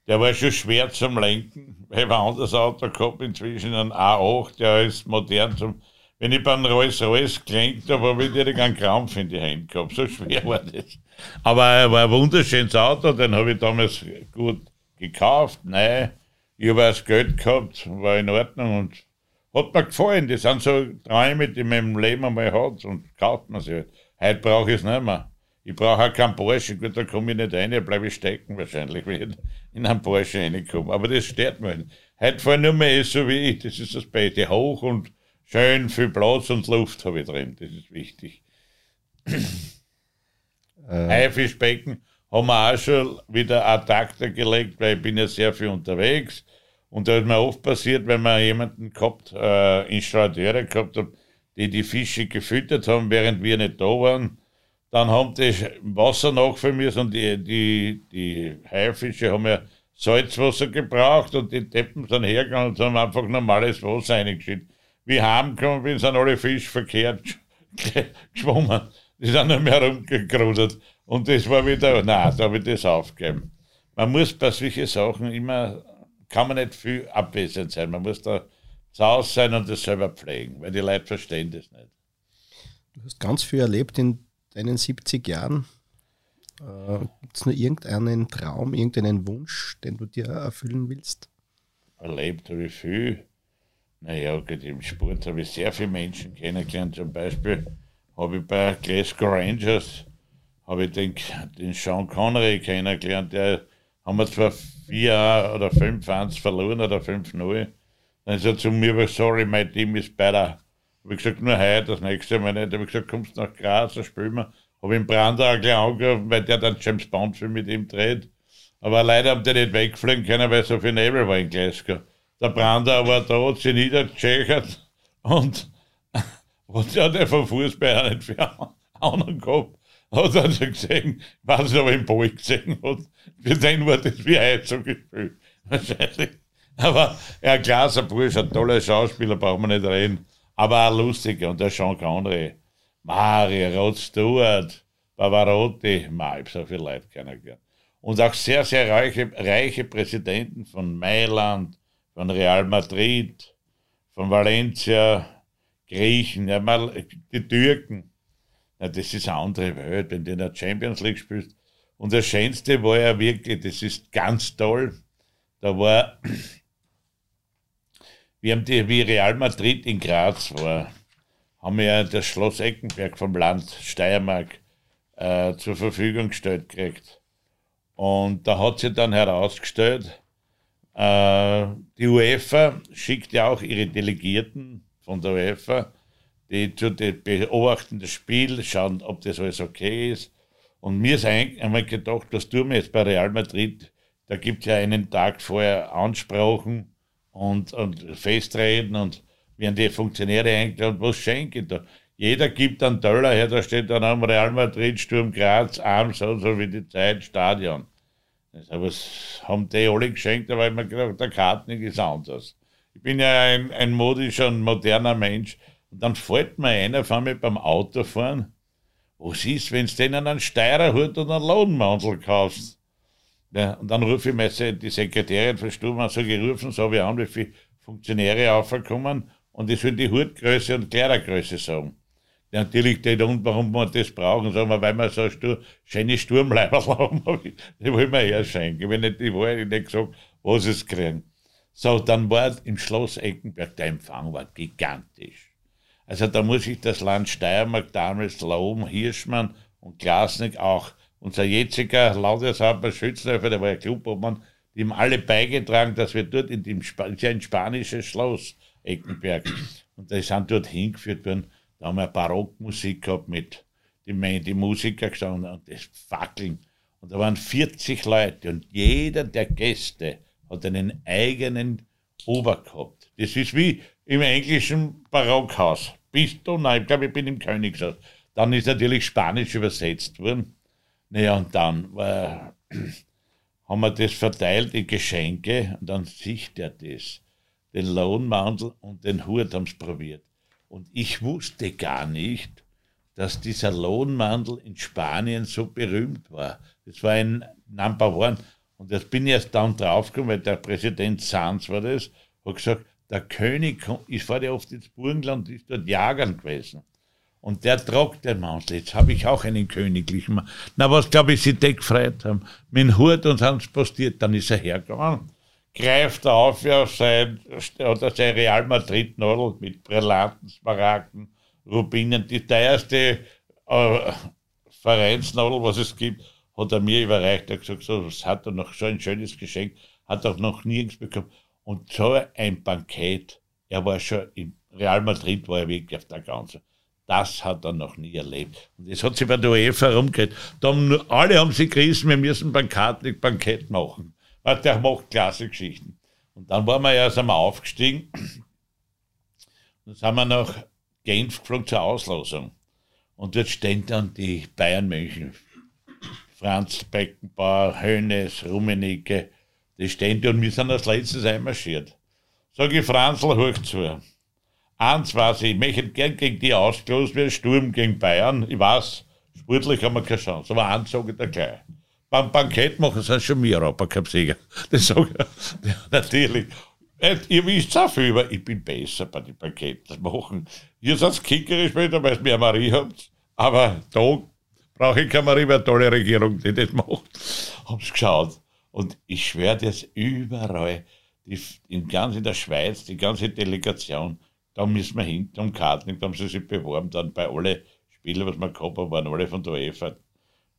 S2: Der war schon schwer zum Lenken, ich ein anderes Auto gehabt, inzwischen ein A8, der ist modern zum. Wenn ich beim Rolls Royce gelenkt habe, habe ich direkt einen Krampf in die Hände gehabt. So schwer war das. Aber er war ein wunderschönes Auto, den habe ich damals gut gekauft. Nein, ich habe das Geld gehabt, war in Ordnung und hat mir gefallen. Das sind so Träume, die man im Leben einmal hat und kauft man sie halt. Heute brauche ich es nicht mehr. Ich brauche auch keinen Porsche. Gut, da komme ich nicht rein, da bleibe ich stecken wahrscheinlich, wenn ich in einen Porsche reinkomme. Aber das stört mich nicht. Heute fahren nur mehr SUV, das ist das Beste. Hoch und schön viel Platz und Luft habe ich drin, das ist wichtig. Äh. Haifischbecken haben wir auch schon wieder ad acta gelegt, weil ich bin ja sehr viel unterwegs. Und da ist mir oft passiert, wenn man jemanden gehabt, äh, Installateure gehabt hat, die die Fische gefüttert haben, während wir nicht da waren, dann haben die Wasser nachfüllen müssen und die, die, die Haifische haben ja Salzwasser gebraucht und die Deppen sind hergegangen und haben einfach normales Wasser reingeschüttet. Wie heimgekommen bin, sind alle Fische verkehrt geschwommen. Die sind nicht mehr rumgegrudert. Und das war wieder, nein, da habe ich das aufgegeben. Man muss bei solchen Sachen immer kann man nicht viel abwesend sein. Man muss da zu Hause sein und das selber pflegen, weil die Leute verstehen das nicht.
S1: Du hast ganz viel erlebt in deinen 70 Jahren. Äh, Gibt es nur irgendeinen Traum, irgendeinen Wunsch, den du dir erfüllen willst?
S2: Erlebt habe ich viel. Naja, im Sport habe ich sehr viele Menschen kennengelernt. Zum Beispiel habe ich bei Glasgow Rangers habe ich den, den Sean Connery kennengelernt, der haben wir zwar 4 oder 5-1 verloren oder 5-0. Dann ist er zu mir gesagt, sorry, my team is better. Habe ich gesagt, nur heute, das nächste Mal nicht. Habe ich gesagt, kommst nach Graz, dann spielen wir. Habe ihn Brandau gleich angerufen, weil der dann James Bond Film mit ihm dreht. Aber leider haben die nicht wegfliegen können, weil so viel Nebel war in Glasgow. Der Brandau war da, hat sich niedergeschächert und hat ja der vom Fußball auch nicht für anderen gehabt hat er so gesehen, ob er im Ball gesehen hat. Für den war das wie heute so gespielt. Wahrscheinlich. Aber ein Bursch, ein toller Schauspieler, braucht man nicht reden. Aber auch lustiger. Und der Sean Connery, Mario, Rod Stewart, Pavarotti, ma, ich so viele Leute kennengelernt. Und auch sehr, sehr reiche, reiche Präsidenten von Mailand, von Real Madrid, von Valencia, Griechen, ja, mal die Türken. Ja, das ist eine andere Welt, wenn du in der Champions League spielst. Und das Schönste war ja wirklich, das ist ganz toll. Da war, wir haben die, wie Real Madrid in Graz war, haben wir ja das Schloss Eckenberg vom Land Steiermark äh, zur Verfügung gestellt gekriegt. Und da hat sich dann herausgestellt, äh, die UEFA schickt ja auch ihre Delegierten von der UEFA die, die beobachten das Spiel, schauen, ob das alles okay ist. Und mir ist einmal gedacht, was tun wir jetzt bei Real Madrid? Da gibt es ja einen Tag vorher Ansprachen und, und Festreden und werden die Funktionäre eingeladen, was schenke ich da? Jeder gibt einen Dollar her, da steht dann am Real Madrid, Sturm Graz, arm, so, so wie die Zeit, Stadion. Aber was haben die alle geschenkt, war ich mir gedacht, der Karten ist anders. Ich bin ja ein, ein modischer und moderner Mensch. Und dann fällt mir einer von mir beim Autofahren, was ist, wenn du denen einen Steirerhut und einen Lohnmantel kaufst? Ja, und dann rufe ich meine, die Sekretärin von Sturm an, so gerufen, so wie an, wie viele Funktionäre aufgekommen und ich soll die Hutgröße und Kleidergröße sagen. Ja, natürlich nicht und warum wir das brauchen, sagen wir, weil wir so Stur schöne Sturmleiber haben, die wollen wir eher schenken. Wenn nicht die Wahrheit nicht gesagt, was es kriegen. So, dann war im Schloss Eckenberg, der Empfang war gigantisch. Also da muss ich das Land Steiermark damals loben, Hirschmann und Glasnick auch. Unser jetziger Landeshauptmann Schützenhöfer, der war ja Clubobmann, die haben alle beigetragen, dass wir dort in dem Sp ist ja ein spanisches Schloss Eckenberg. Und die sind dort hingeführt worden da haben wir Barockmusik gehabt mit die, die Musiker gestanden und das Fackeln. Und da waren 40 Leute und jeder der Gäste hat einen eigenen Ober gehabt. Das ist wie im englischen Barockhaus. Bist du? Nein, ich glaube, ich bin im Königshaus. Dann ist natürlich Spanisch übersetzt worden. Naja, und dann war, haben wir das verteilt, die Geschenke, und dann sieht er das. Den Lohnmantel und den Hut haben sie probiert. Und ich wusste gar nicht, dass dieser Lohnmantel in Spanien so berühmt war. Das war ein Number One. Und das bin ich erst dann draufgekommen, weil der Präsident Sanz war das, hat gesagt, der König, ich fahre ja oft ins Burgenland, ist dort jagern gewesen. Und der tragt den Mantel. Jetzt habe ich auch einen königlichen Mantel. Na, was glaube ich, sie gefreut haben. Mit dem Hut und haben postiert. Dann ist er hergegangen greift er auf ja, sein, oder sein Real Madrid-Nadel mit Brillanten, Smaragden, Rubinen. Die teuerste äh, Vereinsnadel, was es gibt, hat er mir überreicht. Er hat gesagt, so, das hat er noch so ein schönes Geschenk, hat er noch nirgends bekommen. Und so ein Bankett, er war schon in Real Madrid, war er wirklich auf der ganzen. Das hat er noch nie erlebt. Und das hat sich bei der UEFA herumgehört. alle haben sich gerissen, wir müssen Bankett, Bankett machen der macht klasse Geschichten. Und dann waren wir erst einmal aufgestiegen. Dann sind wir nach Genf geflogen zur Auslosung. Und dort stehen dann die Bayern München. Franz Beckenbauer, Hönes, Rummenigge, die stehen da und wir sind als letztes einmarschiert. Sag ich, Franzl, hoch zu. Eins weiß ich, ich möchte gern gegen die ausgelost werden, Sturm gegen Bayern. Ich weiß, sportlich haben wir keine Chance, aber eins sage ich da gleich beim Bankett machen sind schon wir Europacup-Sieger. Das sage ich natürlich. Äh, ihr wisst auch viel, aber ich bin besser bei den Banketten machen. Ihr seid kickerisch später, weil ihr mehr Marie habt. Aber da brauche ich keine Marie, weil eine tolle Regierung, die das macht. Hab's geschaut. Und ich schwöre das überall, die, in ganz in der Schweiz, die ganze Delegation, da müssen wir hin, um Karten, da haben sie sich beworben, dann bei alle Spiele, was wir gehabt haben, waren alle von der UEFA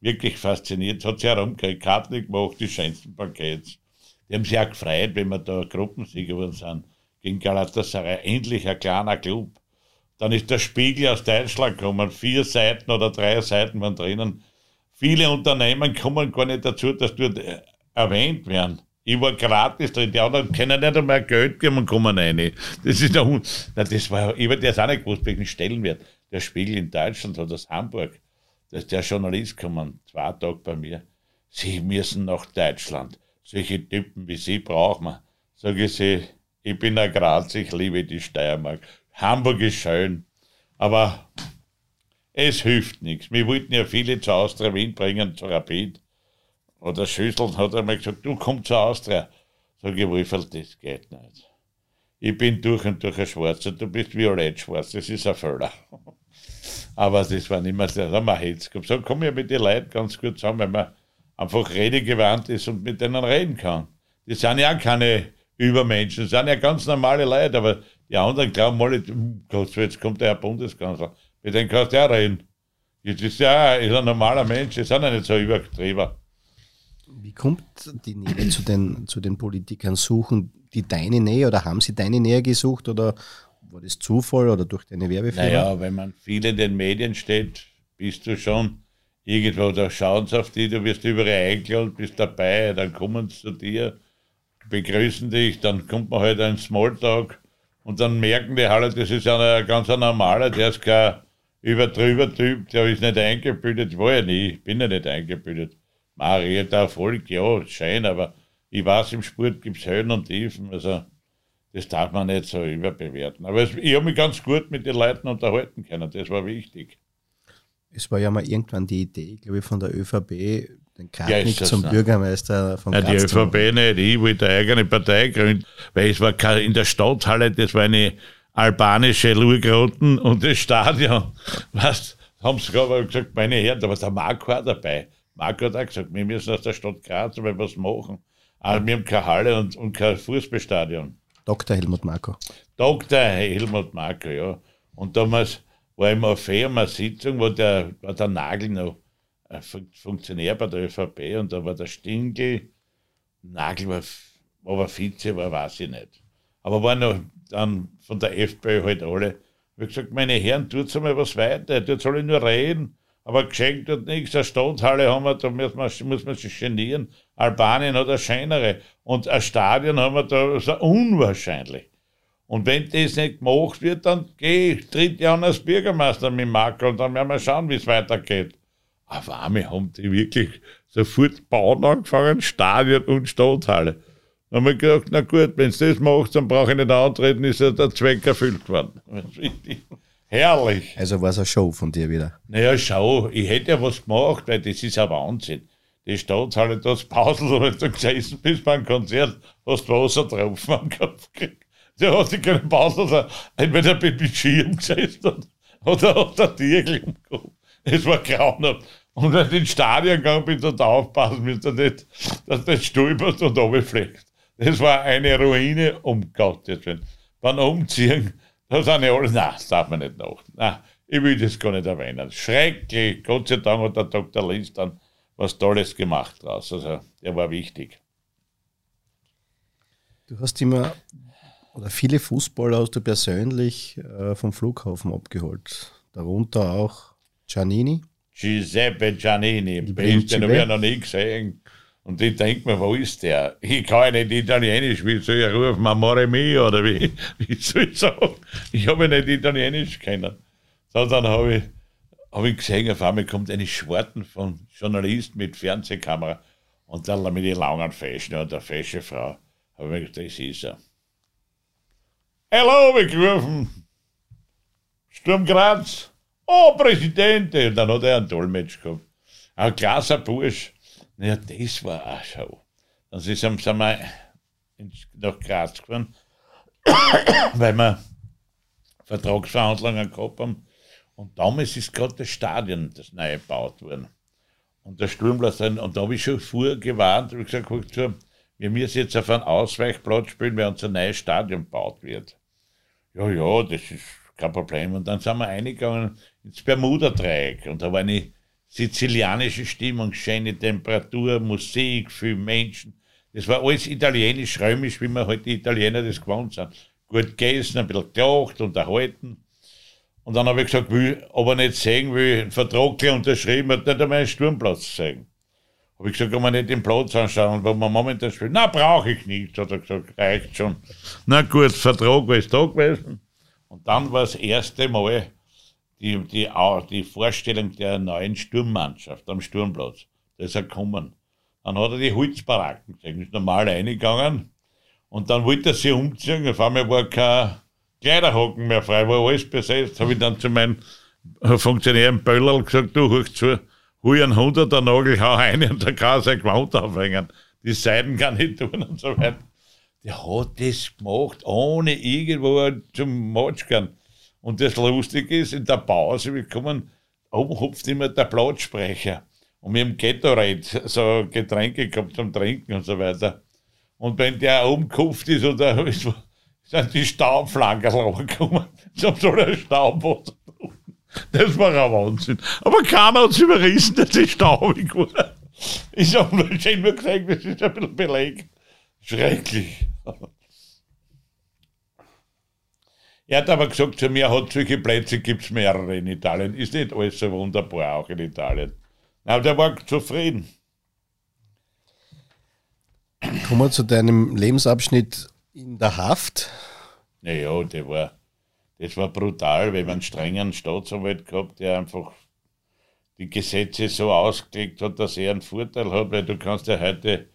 S2: wirklich fasziniert, hat sich herumgekriegt, Karten gemacht, die schönsten Pakets. Die haben sich auch gefreut, wenn wir da Gruppensieger geworden sind, gegen Galatasaray. Endlich ein kleiner Club. Dann ist der Spiegel aus Deutschland gekommen, vier Seiten oder drei Seiten waren drinnen. Viele Unternehmen kommen gar nicht dazu, dass dort äh, erwähnt werden. Ich war gratis drin, die anderen können nicht einmal Geld geben und kommen rein. Das ist der Hund. Das war, ich habe das auch nicht gewusst, welchen Stellenwert. Der Spiegel in Deutschland hat aus Hamburg da ist der Journalist gekommen, zwei Tage bei mir. Sie müssen nach Deutschland. Solche Typen wie Sie brauchen wir. Sage ich sie, ich bin ein Graz, ich liebe die Steiermark. Hamburg ist schön, aber es hilft nichts. Wir wollten ja viele zu Austria Wien bringen, zu Rapid. Oder Schüsseln hat einmal gesagt, du komm zu Austria. Sag ich, Wolfel, das geht nicht. Ich bin durch und durch ein Schwarzer, du bist violett schwarz, das ist ein Fehler. Aber das war nicht mehr so, da haben wir Hetz gehabt. So komme ich mit den Leuten ganz gut zusammen, weil man einfach redegewandt ist und mit denen reden kann. Die sind ja auch keine Übermenschen, das sind ja ganz normale Leute, aber die anderen glauben alle, hm, jetzt kommt der Herr Bundeskanzler, mit denen kannst du ja reden. Das ist ja ein normaler Mensch, die sind ja nicht so übertrieben.
S1: Wie kommt die Nähe zu den, zu den Politikern? Suchen die deine Nähe oder haben sie deine Nähe gesucht oder, war das Zufall oder durch deine Werbefirma?
S2: Naja, wenn man viel in den Medien steht, bist du schon irgendwo, da schauen sie auf dich, du wirst überall eingeladen, bist dabei, dann kommen sie zu dir, begrüßen dich, dann kommt man halt ein Smalltalk und dann merken die alle, das ist ein ganz normaler, der ist kein übertrüber Typ, der ist nicht eingebildet, war ja nie, ich bin ja nicht eingebildet. Maria, der Erfolg, ja, schein, aber ich weiß, im Sport gibt es Höhen und Tiefen, also Das darf man nicht so überbewerten. Aber es, ich habe mich ganz gut mit den Leuten unterhalten können, das war wichtig.
S1: Es war ja mal irgendwann die Idee, glaube ich, von der ÖVP, den Kartnick ja, zum ne? Bürgermeister
S2: von ja, Die ÖVP nicht, ich wollte eine eigene Partei gründen, weil es war in der Stadthalle, das war eine albanische Lurgroten und das Stadion, was haben sie gerade gesagt, meine Herren, da war der Marco auch dabei. Marco hat auch gesagt, wir müssen aus der Stadt Graz mal was machen. Aber wir haben keine Halle und, und kein Fußballstadion.
S1: Dr. Helmut Marco.
S2: Dr. Helmut Marco, ja. Und damals war ich auf einer Sitzung, wo der, war der Nagel noch Funktionär bei der ÖVP und da war der Stingel, Nagel war, aber Vize war, weiß ich nicht. Aber waren noch dann von der FPÖ halt alle. Ich habe gesagt, meine Herren, tut mal was weiter, tut alle nur reden, aber geschenkt wird nichts. Eine Stadthalle haben wir, da muss man, muss man sich genieren. Albanien hat eine schönere. Und ein Stadion haben wir da, ist unwahrscheinlich. Und wenn das nicht gemacht wird, dann gehe ich, tritt ja als Bürgermeister mit Marco und dann werden wir schauen, wie es weitergeht. Auf einmal haben die wirklich sofort bauen angefangen, Stadion und Stadthalle. Dann haben wir gedacht, na gut, wenn es das macht, dann brauche ich nicht antreten, ist ja der Zweck erfüllt worden. Herrlich.
S1: Also war es eine Show von dir wieder?
S2: Naja, Show. Ich hätte ja was gemacht, weil das ist ja Wahnsinn. Die Stadthalle, das Pausel, wenn du gesessen bist beim Konzert, hast du Wasser drauf am Kopf gekriegt. Der hat sich keine Pause, entweder bei Schirm gesessen oder hat der Tiegel im Kopf. Es war grauenhaft. Und wenn du ins Stadion gegangen bist, da aufpassen müsst ihr nicht, dass du nicht stolperst und runterfliegst. Das war eine Ruine, um Gottes Willen. Beim Umziehen, da sind ja alle, nein, das darf man nicht nach. Nein, ich will das gar nicht erwähnen. Schrecklich. Gott sei Dank hat der Dr. Linz dann was Tolles gemacht draus. Also, der war wichtig.
S1: Du hast immer, oder viele Fußballer hast du persönlich äh, vom Flughafen abgeholt. Darunter auch Giannini.
S2: Giuseppe Giannini, den habe ich noch nie gesehen. Und ich denke mir, wo ist der? Ich kann ja nicht Italienisch, wie soll ich rufen, Amore mio, oder wie, wie soll ich sagen? Ich habe ja nicht Italienisch kennen. So, dann habe ich, hab ich gesehen, auf einmal kommt eine Schwarten von Journalist mit Fernsehkamera und dann mit den langen Fashion und der Fashion Frau. Habe ich mir gedacht, das ist er. Hallo, wir gerufen. Sturm Graz. Oh, Präsident! Und dann hat er einen Dolmetsch gehabt. Ein klasse Bursch. Ja, das war auch Show. Dann sind wir nach Graz gefahren, weil wir Vertragsverhandlungen gehabt haben. Und damals ist gerade das Stadion, das neu gebaut worden. Und der Sturmplatz. Und da habe ich schon vorher gewarnt und gesagt, guck zu, wir müssen jetzt auf einen Ausweichplatz spielen, weil unser neues Stadion gebaut wird. Ja, ja, das ist kein Problem. Und dann sind wir eingegangen ins Bermuda-Dreieck und da war eine sizilianische Stimmung, schöne Temperatur, Musik, viele Menschen. Das war alles italienisch, römisch, wie wir halt die Italiener das gewohnt sind. Gut gegessen, ein bisschen gelacht, unterhalten. Und dann habe ich gesagt, will aber nicht sehen, will einen Vertrag unterschrieben, hat nicht einmal einen Sturmplatz sehen. Habe ich gesagt, kann man nicht den Platz anschauen, wo man momentan spielt. Na, brauche ich nicht, hat er gesagt, reicht schon. Na gut, Vertrag war da gewesen. Und dann war das erste Mal die, die, die Vorstellung der neuen Sturmmannschaft am Sturmplatz. Da ist er gekommen. Dann hat er die Holzbaracken gesehen, ist normal reingegangen. Und dann wollte er sich umziehen. Auf einmal war kein Kleiderhaken mehr frei, war alles besetzt. Habe ich dann zu meinem Funktionär im Böllerl gesagt, du, hoch zu, hol einen Hunderter Nagel, hau rein und dann kann er sein Gewand aufhängen. Die Seiten kann ich tun und so weiter. Der hat das gemacht, ohne irgendwo zum Match gehen. Und das Lustige ist, in der Pause, wir kommen, oben hupft immer der Platzsprecher. Und wir haben Gatorade, so Getränke gehabt zum Trinken und so weiter. Und wenn der oben gehupft ist, oder ist, sind die Staubflanker gekommen. So so der Staubboden. Das war ein Wahnsinn. Aber keiner hat es überrissen, dass es staubig war. Ich habe nur gesagt, das ist ein bisschen belegt. Schrecklich. Er hat aber gesagt zu mir, hat solche Plätze gibt es mehrere in Italien. Ist nicht alles so wunderbar, auch in Italien. Aber der war zufrieden.
S1: Kommen wir zu deinem Lebensabschnitt in der Haft.
S2: Naja, der war, das war brutal, weil wir einen strengen Staatsanwalt gehabt, der einfach die Gesetze so ausgelegt hat, dass er einen Vorteil hat, weil du kannst ja heute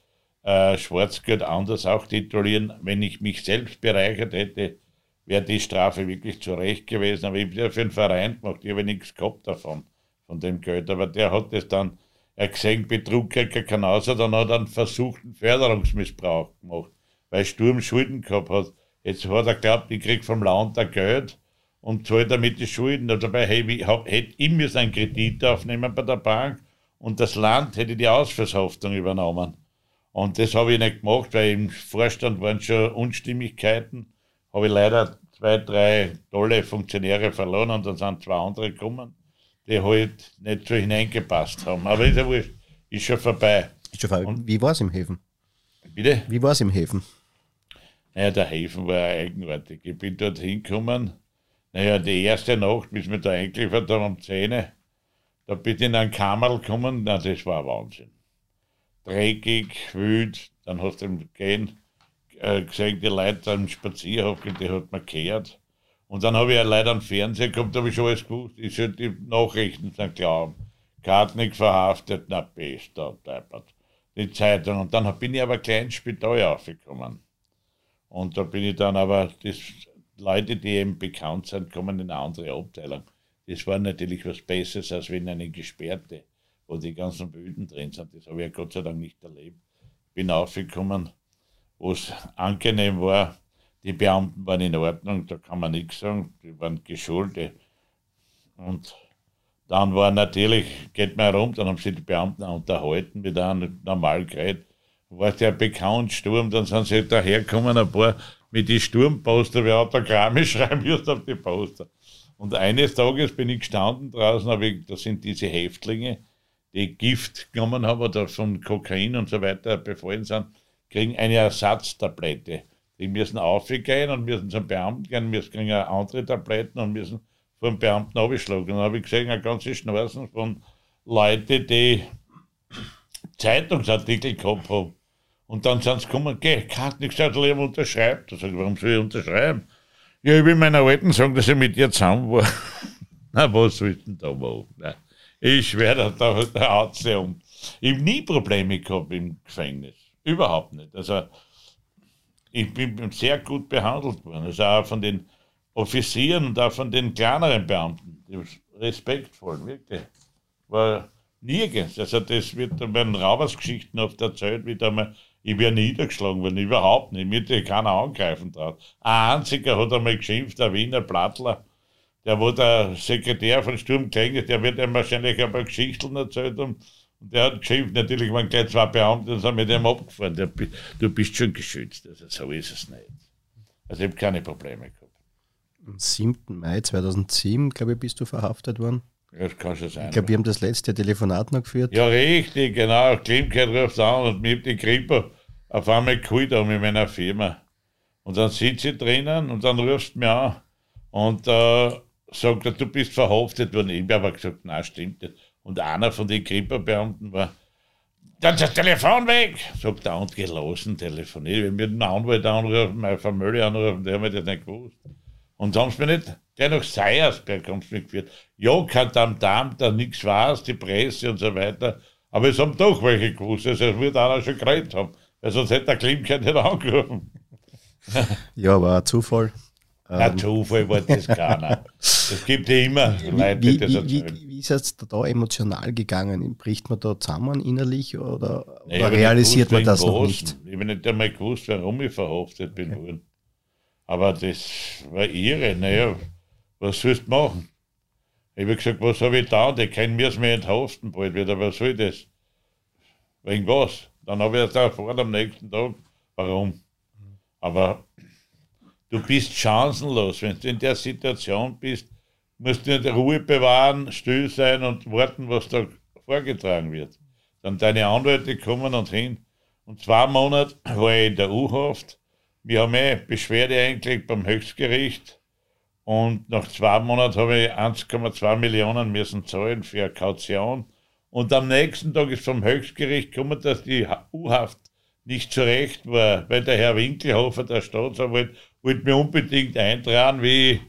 S2: äh, Schwarzgeld anders auch titulieren. Wenn ich mich selbst bereichert hätte, wäre die Strafe wirklich zu Recht gewesen. Aber ich habe ja für den Verein gemacht, ich habe nichts gehabt davon, von dem Geld. Aber der hat das dann, er gesehen, Betrug kriegt keinen dann hat er einen versuchten Förderungsmissbrauch gemacht, weil Sturm Schulden gehabt hat. Jetzt hat er geglaubt, ich krieg vom Land ein Geld und zahlt damit die Schulden. Und dabei hätte ich müssen einen Kredit aufnehmen bei der Bank und das Land hätte die Ausvershaftung übernommen. Und das habe ich nicht gemacht, weil im Vorstand waren schon Unstimmigkeiten. Habe ich leider zwei, drei tolle Funktionäre verloren und dann sind zwei andere gekommen, die halt nicht so hineingepasst haben. Aber ist ja wurscht, ist schon vorbei.
S1: Ist schon vorbei. Und Wie war es im Häfen?
S2: Bitte?
S1: Wie war es im Häfen?
S2: Naja, der Häfen war eigenartig. Ich bin dort hingekommen. Naja, die erste Nacht, bis wir da eingeliefert haben um 10 da bin ich in ein Kammerl gekommen. Na, das war Wahnsinn dreckig, wüt. Dann hast du im Gehen äh, gesehen, die Leute am Spazierhocken, die hat man gehört. Und dann habe ich ja leider am Fernseher gehabt, da habe ich schon alles gewusst. Ich sollte die Nachrichten sind glauben. Kartnick verhaftet, na best, da. Die Zeitung. Und dann bin ich aber ins Spital aufgekommen. Und da bin ich dann aber, das, Leute, die eben bekannt sind, kommen in eine andere Abteilung. Das war natürlich was Besseres, als wenn eine Gesperrte wo die ganzen Böden drin sind. Das habe ich ja Gott sei Dank nicht erlebt. Bin aufgekommen, wo es angenehm war. Die Beamten waren in Ordnung, da kann man nichts sagen. Die waren geschult. Und dann war natürlich, geht man herum, dann haben sie die Beamten unterhalten mit einem normal geredet. War der bekannt, Sturm, dann sind sie dahergekommen, ein paar mit den Sturmposter, wer Autogramme schreiben müsste auf die Poster. Und eines Tages bin ich gestanden draußen, aber das sind diese Häftlinge, die Gift genommen haben oder von Kokain und so weiter befallen sind, kriegen eine Ersatztablette. Die müssen aufgehen und müssen zum Beamten gehen, müssen kriegen andere Tabletten und müssen vom Beamten abgeschlagen. Dann habe ich gesehen, eine ganze Schnorsen von Leuten, die Zeitungsartikel gehabt haben. Und dann sind sie gekommen, geh, nichts ich unterschreibt. Da sage ich, warum soll ich unterschreiben? Ja, ich will meiner Alten sagen, dass ich mit ihr zusammen war. Na, was sollst du denn da machen? Nein. Ich werde da, da haut sie um. Ich habe nie Probleme gehabt im Gefängnis. Überhaupt nicht. Also, ich bin sehr gut behandelt worden. Also auch von den Offizieren und auch von den kleineren Beamten. Respektvoll, wirklich. War nirgends. Also, das wird bei den Raubersgeschichten oft erzählt, wie da mal, ich wäre niedergeschlagen worden. Überhaupt nicht. Mir hätte keiner angreifen drauf. Ein einziger hat einmal geschimpft, der Wiener Plattler der wo der Sekretär von Sturm Klenge, der wird ihm wahrscheinlich ein paar Geschichten erzählt haben. Der hat geschimpft, natürlich waren gleich zwei Beamte und sind mit ihm abgefahren. Der, du bist schon geschützt. Also so ist es nicht. Also ich habe keine Probleme gehabt.
S1: Am 7. Mai 2007, glaube ich, bist du verhaftet worden.
S2: Das kann schon sein.
S1: Ich glaube, wir haben das letzte Telefonat noch geführt.
S2: Ja, richtig, genau. Klimkeit ruft an und mir die Grippe auf einmal geholt haben in meiner Firma. Und dann sitze ich drinnen und dann rufst du mir an. Und äh, sagt er, du bist verhaftet worden. Ich habe aber gesagt, nein, stimmt nicht. Und einer von den Kriperbeamten war, dann ist das Telefon weg, sagt er und gelassen telefoniert. Wenn wir den Anwalt anrufen, meine Familie anrufen, der haben wir das nicht gewusst. Und haben sie mir nicht gleich nach Seiersberg haben sie mich geführt. Ja, kein Tamtam, da nichts weiß, die Presse und so weiter. Aber es haben doch welche gewusst, also es wird einer schon geredet haben. Weil sonst hätte der Klimke nicht angerufen.
S1: ja, war ein Zufall.
S2: Ein ähm. Zufall war das keiner. Es gibt ja immer Leute,
S1: die das erzählen. Wie, wie ist es da emotional gegangen? Bricht man da zusammen innerlich oder, nee, oder realisiert man das noch nicht?
S2: Ich habe nicht einmal gewusst, warum ich verhaftet bin okay. worden. Aber das war irre. Naja, was sollst du machen? Ich habe gesagt, was habe ich da? Die können mir es mir enthaften bald wieder. Was soll das? Wegen was? Dann habe ich erst erfahren am nächsten Tag, warum. Aber du bist chancenlos. Wenn du in der Situation bist, musst du nicht Ruhe bewahren, still sein und warten, was da vorgetragen wird. Dann deine Anwälte kommen und hin. Und zwei Monate war ich in der U-Haft. Wir haben eh Beschwerde eingelegt beim Höchstgericht. Und nach zwei Monaten habe ich 1,2 Millionen müssen zahlen für Kaution. Und am nächsten Tag ist vom Höchstgericht gekommen, dass die U-Haft nicht zurecht war, weil der Herr Winkelhofer, der Staatsanwalt, wollte mir unbedingt eintragen, wie,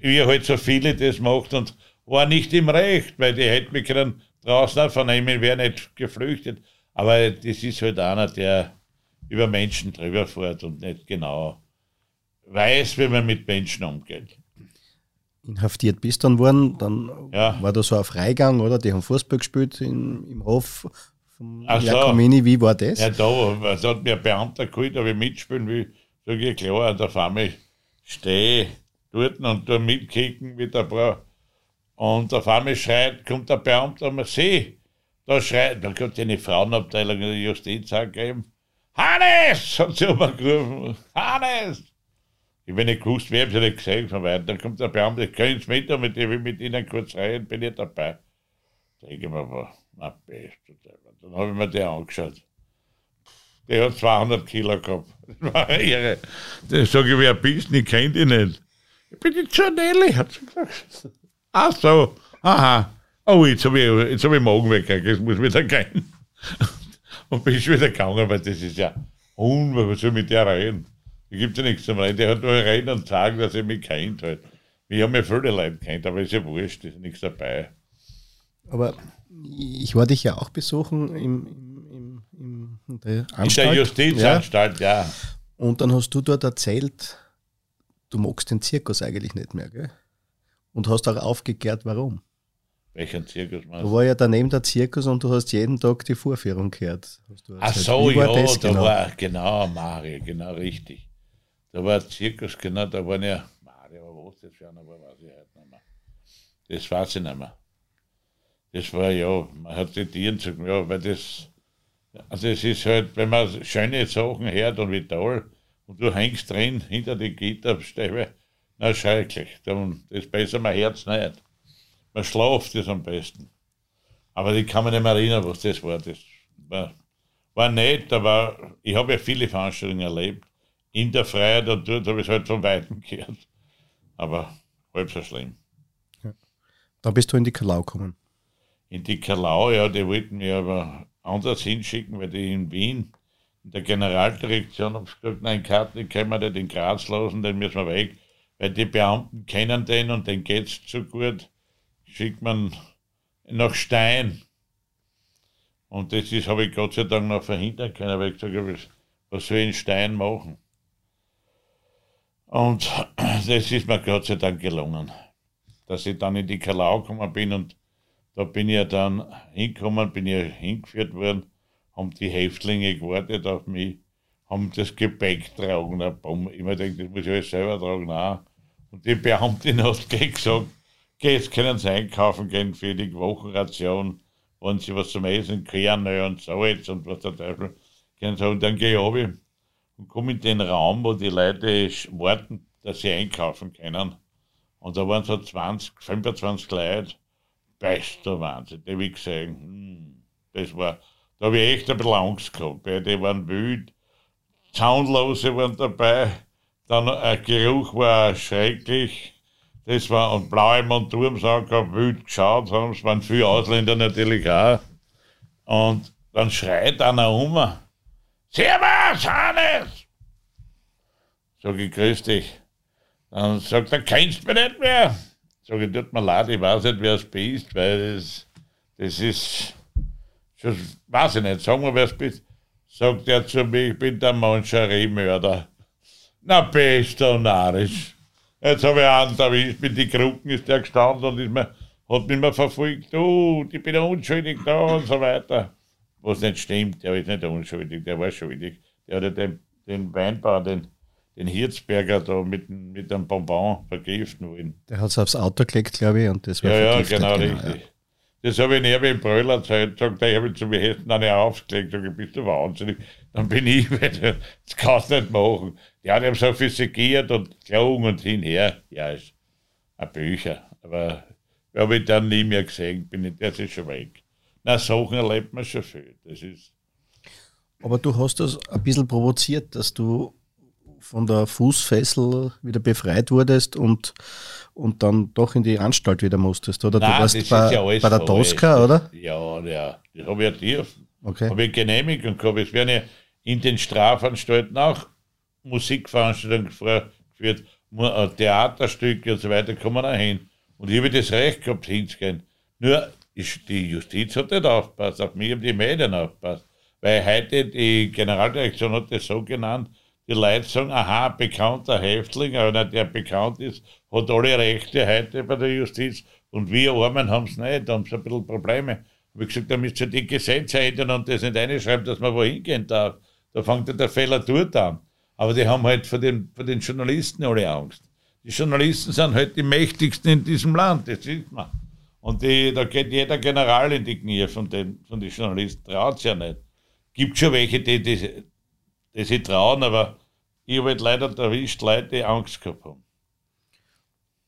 S2: wie halt so viele das macht und war nicht im Recht, weil die hätten mich können draußen vernehmen, wäre nicht geflüchtet. Aber das ist halt einer, der über Menschen drüber fährt und nicht genau weiß, wie man mit Menschen umgeht.
S1: Inhaftiert bist dann worden, dann ja. war da so ein Freigang, oder? Die haben Fußball gespielt in, im Hof vom
S2: Ach
S1: Giacomini. Wie war das?
S2: Ja, da, da hat mir ein Beamter geholt, ob ich mitspielen will. Sag ich, klar, da fahren wir stehe dort und da mitkicken mit ein paar. Und auf einmal schreit, kommt der Beamte und man sieht, da schreit, da kommt eine Frauenabteilung in der Justiz angegeben. Hannes! hat sie immer gerufen. Hannes! Ich bin nicht gewusst, wer sie nicht gesehen von weit. Dann kommt der Beamte, können Sie mit, damit ich will mit Ihnen kurz reden, bin ich dabei. Da denke ich mir, na best. Dann habe ich mir die angeschaut. Der hat 200 Kilo gehabt. Das war irre. Da sage ich, wer bist du? Ich kenne dich nicht. Ich bin die Gianelli, hat sie gesagt. Ach so, aha. Oh, jetzt habe ich, jetzt hab ich Magen weg, jetzt muss wieder gehen. Und bin schon wieder gegangen, weil das ist ja unwahr, was soll mit der reden? Da gibt ja nichts zum Reden. Der hat nur reden und sagen, dass er mich kennt halt. Ich habe mir viele Leute kennt, aber ist ja wurscht, ist nichts dabei.
S1: Aber ich war dich ja auch besuchen im, im, im, in der Anstalt.
S2: In der Justizanstalt, ja. ja.
S1: Und dann hast du dort erzählt, du magst den Zirkus eigentlich nicht mehr, gell? Und hast auch aufgeklärt, warum.
S2: Welchen Zirkus
S1: meinst du? Da war ja daneben der Zirkus und du hast jeden Tag die Vorführung gehört.
S2: Ach so, ja, da genau? war, genau, Mario, genau richtig. Da war Zirkus, genau, da waren ja, Mario, aber was das für einer war, weiß ich heute nicht mehr. Das weiß ich nicht mehr. Das war ja, man hat die Tieren zu, ja, weil das, also es ist halt, wenn man schöne Sachen hört und wie toll, und du hängst drin hinter die Gitterstäbe, na schrecklich. Dann ist besser, mein Herz nicht. Man schlaft ist am besten. Aber ich kann mich nicht mehr erinnern, was das war. Das war, war nett, aber ich habe ja viele Veranstaltungen erlebt. In der Freiheit und dort habe ich es halt von Weitem gehört. Aber halb so schlimm.
S1: Ja. Dann bist du in die Kalau gekommen.
S2: In die Kalau, ja, die wollten mir aber anders hinschicken, weil die in Wien in der Generaldirektion haben gesagt, nein, Karten können wir nicht in Graz lassen, den müssen wir weg, weil die Beamten kennen den und den geht es zu gut. Schickt man nach Stein. Und das ist, habe ich Gott sei Dank noch verhindern können, weil ich gesagt habe, was soll ich in Stein machen? Und das ist mir Gott sei Dank gelungen, dass ich dann in die Kalau gekommen bin und da bin ich dann hingekommen, bin ich hingeführt worden haben die Häftlinge gewartet auf mich, haben das Gepäck getragen. Immer denkt, das muss ich alles selber tragen. Nein. Und die Beamtin hat gleich gesagt, geh, jetzt können Sie einkaufen gehen für die Wochenration, wenn Sie was zum Essen, Kerne und Salz und was der Teufel. Können Sie und dann gehe ich runter und komme in den Raum, wo die Leute warten, dass sie einkaufen können. Und da waren so 20, 25 Leute. Bester Wahnsinn, die habe ich gesehen. Hm, das war da habe ich echt ein bisschen Angst gehabt. Die waren wild, Zaunlose waren dabei, dann ein Geruch war schrecklich. Das war, und blaue Monturen haben wild geschaut, haben es waren viele Ausländer natürlich auch. Und dann schreit einer um. Servus, Hannes! Sag ich, grüß dich. Dann sagt er, kennst du mich nicht mehr? Sag ich, tut mir leid, ich weiß nicht, wer es bist, weil das, das ist das weiß ich nicht, sagen wir, wer es bist. Sagt er zu mir, ich bin der Moncherie-Mörder. Na, bester Narisch. Jetzt habe ich einen erwischt, mit den Krucken ist der gestanden und ist mir, hat mich mal verfolgt. Du, ich bin unschuldig da und so weiter. Was nicht stimmt, der ist nicht unschuldig, der war schuldig. Der hat ja den, den Weinbauer, den, den Hirzberger da mit, mit einem Bonbon vergiften wollen.
S1: Der hat es aufs Auto gelegt, glaube ich, und das war
S2: Ja, ja, genau, genau richtig. Ja. Das habe ich nicht im Brüller erzählt. Sagt er, ich habe zu mir hätten eine aufgelegt. Sag ich, bist du wahnsinnig? Dann bin ich, das kannst du nicht machen. Ja, die haben so physikiert und gelogen und hinher. Ja, ist ein Bücher. Aber habe ich dann nie mehr gesehen. Bin ich, das ist schon weg. Na, Sachen erlebt man schon viel. Das ist.
S1: Aber du hast das ein bisschen provoziert, dass du von der Fußfessel wieder befreit wurdest und, und dann doch in die Anstalt wieder musstest, oder?
S2: Nein,
S1: du
S2: warst bei, ja
S1: bei der Tosca, oder?
S2: Ja, ja, das habe ich ja dürfen. Okay. Habe ich Genehmigung gehabt. Es werden ja in den Strafanstalten auch Musikveranstaltungen geführt, äh, Theaterstücke und so weiter, kommen auch hin. Und ich habe das Recht gehabt, hinzugehen. Nur ist, die Justiz hat nicht aufgepasst, auf mich haben die Medien aufgepasst. Weil heute die Generaldirektion hat das so genannt, die Leute sagen, aha, bekannter Häftling, aber der bekannt ist, hat alle Rechte heute bei der Justiz und wir Armen haben es nicht, da haben sie ein bisschen Probleme. Wie gesagt, da müsst ihr die Gesetze ändern und das nicht reinschreiben, dass man wohin gehen darf. Da fängt ja der Fehler dort an. Aber die haben halt von den, von den Journalisten alle Angst. Die Journalisten sind halt die mächtigsten in diesem Land, das sieht man. Und die, da geht jeder General in die Knie von den, von den Journalisten, traut es ja nicht. Gibt schon welche, die, die, die sich trauen, aber ich habe halt leider erwischt Leute, die Angst gehabt haben.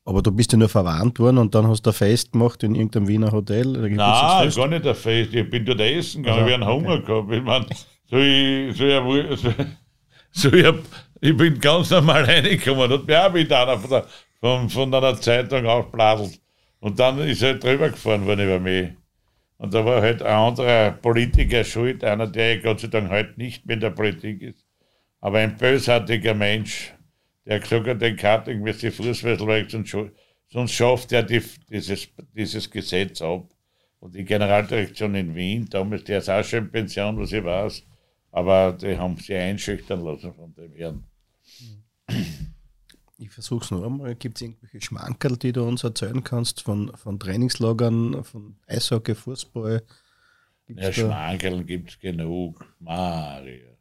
S1: Aber du bist ja nur verwarnt worden und dann hast du ein Fest gemacht in irgendeinem Wiener Hotel?
S2: Nein, gar nicht ein Fest. Ich bin dort essen gegangen, also, ich habe einen Hunger okay. gehabt. Ich meine, so ich, so ich, so, so ich, ich bin ganz normal reingekommen. Da hat mich auch wieder einer von, der, von, von einer Zeitung aufbladelt. Und dann ist er halt drüber gefahren worden über mich. Und da war halt ein anderer Politiker schuld, einer, der Gott sei Dank heute nicht mehr in der Politik ist. Aber ein bösartiger Mensch, der gesagt hat, den Karting wird die Fußfessel weg, sonst, sonst schafft er die, dieses, dieses Gesetz ab. Und die Generaldirektion in Wien, damals, der ist auch schon in Pension, was ich weiß, aber die haben sie einschüchtern lassen von dem Herrn.
S1: Ich versuche es noch einmal. Gibt es irgendwelche Schmankerl, die du uns erzählen kannst von, von Trainingslagern, von Eishockey, Fußball?
S2: Gibt's ja, Schmankerl gibt es genug. Mario.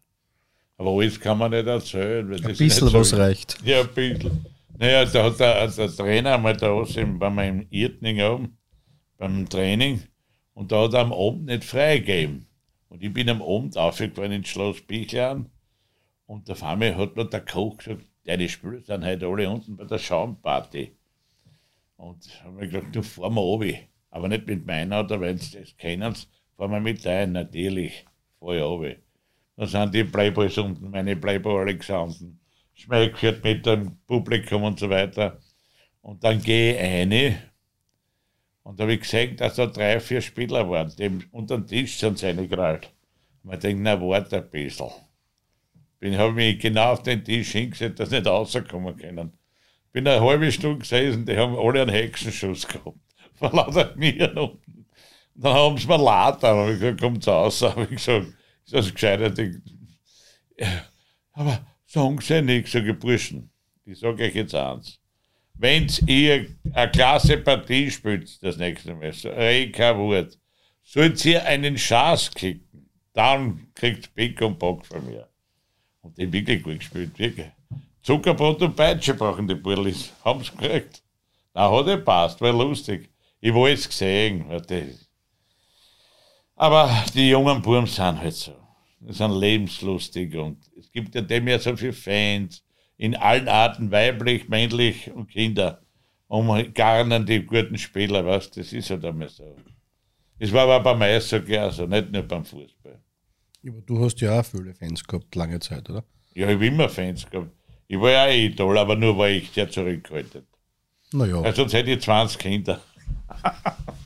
S2: Aber alles kann man nicht erzählen.
S1: Ein bisschen so was reicht.
S2: Ja, ein bisschen. Naja, da hat der, der Trainer einmal da waren wir im Irtning oben, beim Training, und da hat er am Abend nicht freigegeben. Und ich bin am Abend aufgefahren ins Schloss Bichlan und auf einmal hat mir der Koch gesagt, deine Spieler sind heute alle unten bei der Schaumparty. Und haben wir gesagt, du fahr mal runter. Aber nicht mit meinem Auto, wenn sie das kennen, fahren wir mit ein, natürlich, fahr ich runter. Da sind die Playboys unten, meine Playboy Alexander. Schmeichelt mit dem Publikum und so weiter. Und dann gehe ich rein und da habe gesehen, dass da drei, vier Spieler waren, die unter den Tisch sind sie reingerollt. Und man denkt, na, warte ein bisschen. Ich habe mich genau auf den Tisch hingesetzt, dass sie nicht rauskommen können. Bin eine halbe Stunde gesessen, die haben alle einen Hexenschuss gehabt. Von lauter mir unten. Dann haben sie mir laut, aber ich gesagt, kommt raus, habe ich gesagt, das gescheiter Ding. Ja, aber sagen sie nichts, sage Burschen. Ich sage euch jetzt eins. Wenn ihr eine klasse Partie spielt, das nächste Mal, so kein Wort, sollt ihr einen Schaß kicken, dann kriegt Pick und Bock von mir. Und die wirklich gut gespielt, wirklich. Zuckerbrot und Peitsche brauchen die Burlis. Haben sie gekriegt. Na, hat er passt, war lustig. Ich wollte es gesehen. Aber die jungen Buben sind halt so. Sind lebenslustig und es gibt ja dem ja so viele Fans in allen Arten, weiblich, männlich und Kinder, um garnen die guten Spieler, was das ist halt einmal so. Es war aber beim Eishockey also, nicht nur beim Fußball.
S1: Aber du hast ja auch viele Fans gehabt, lange Zeit, oder?
S2: Ja, ich habe immer Fans gehabt. Ich war ja auch Idol, aber nur war ich sehr zurückgehalten. Naja. Also sonst hätte ich 20 Kinder.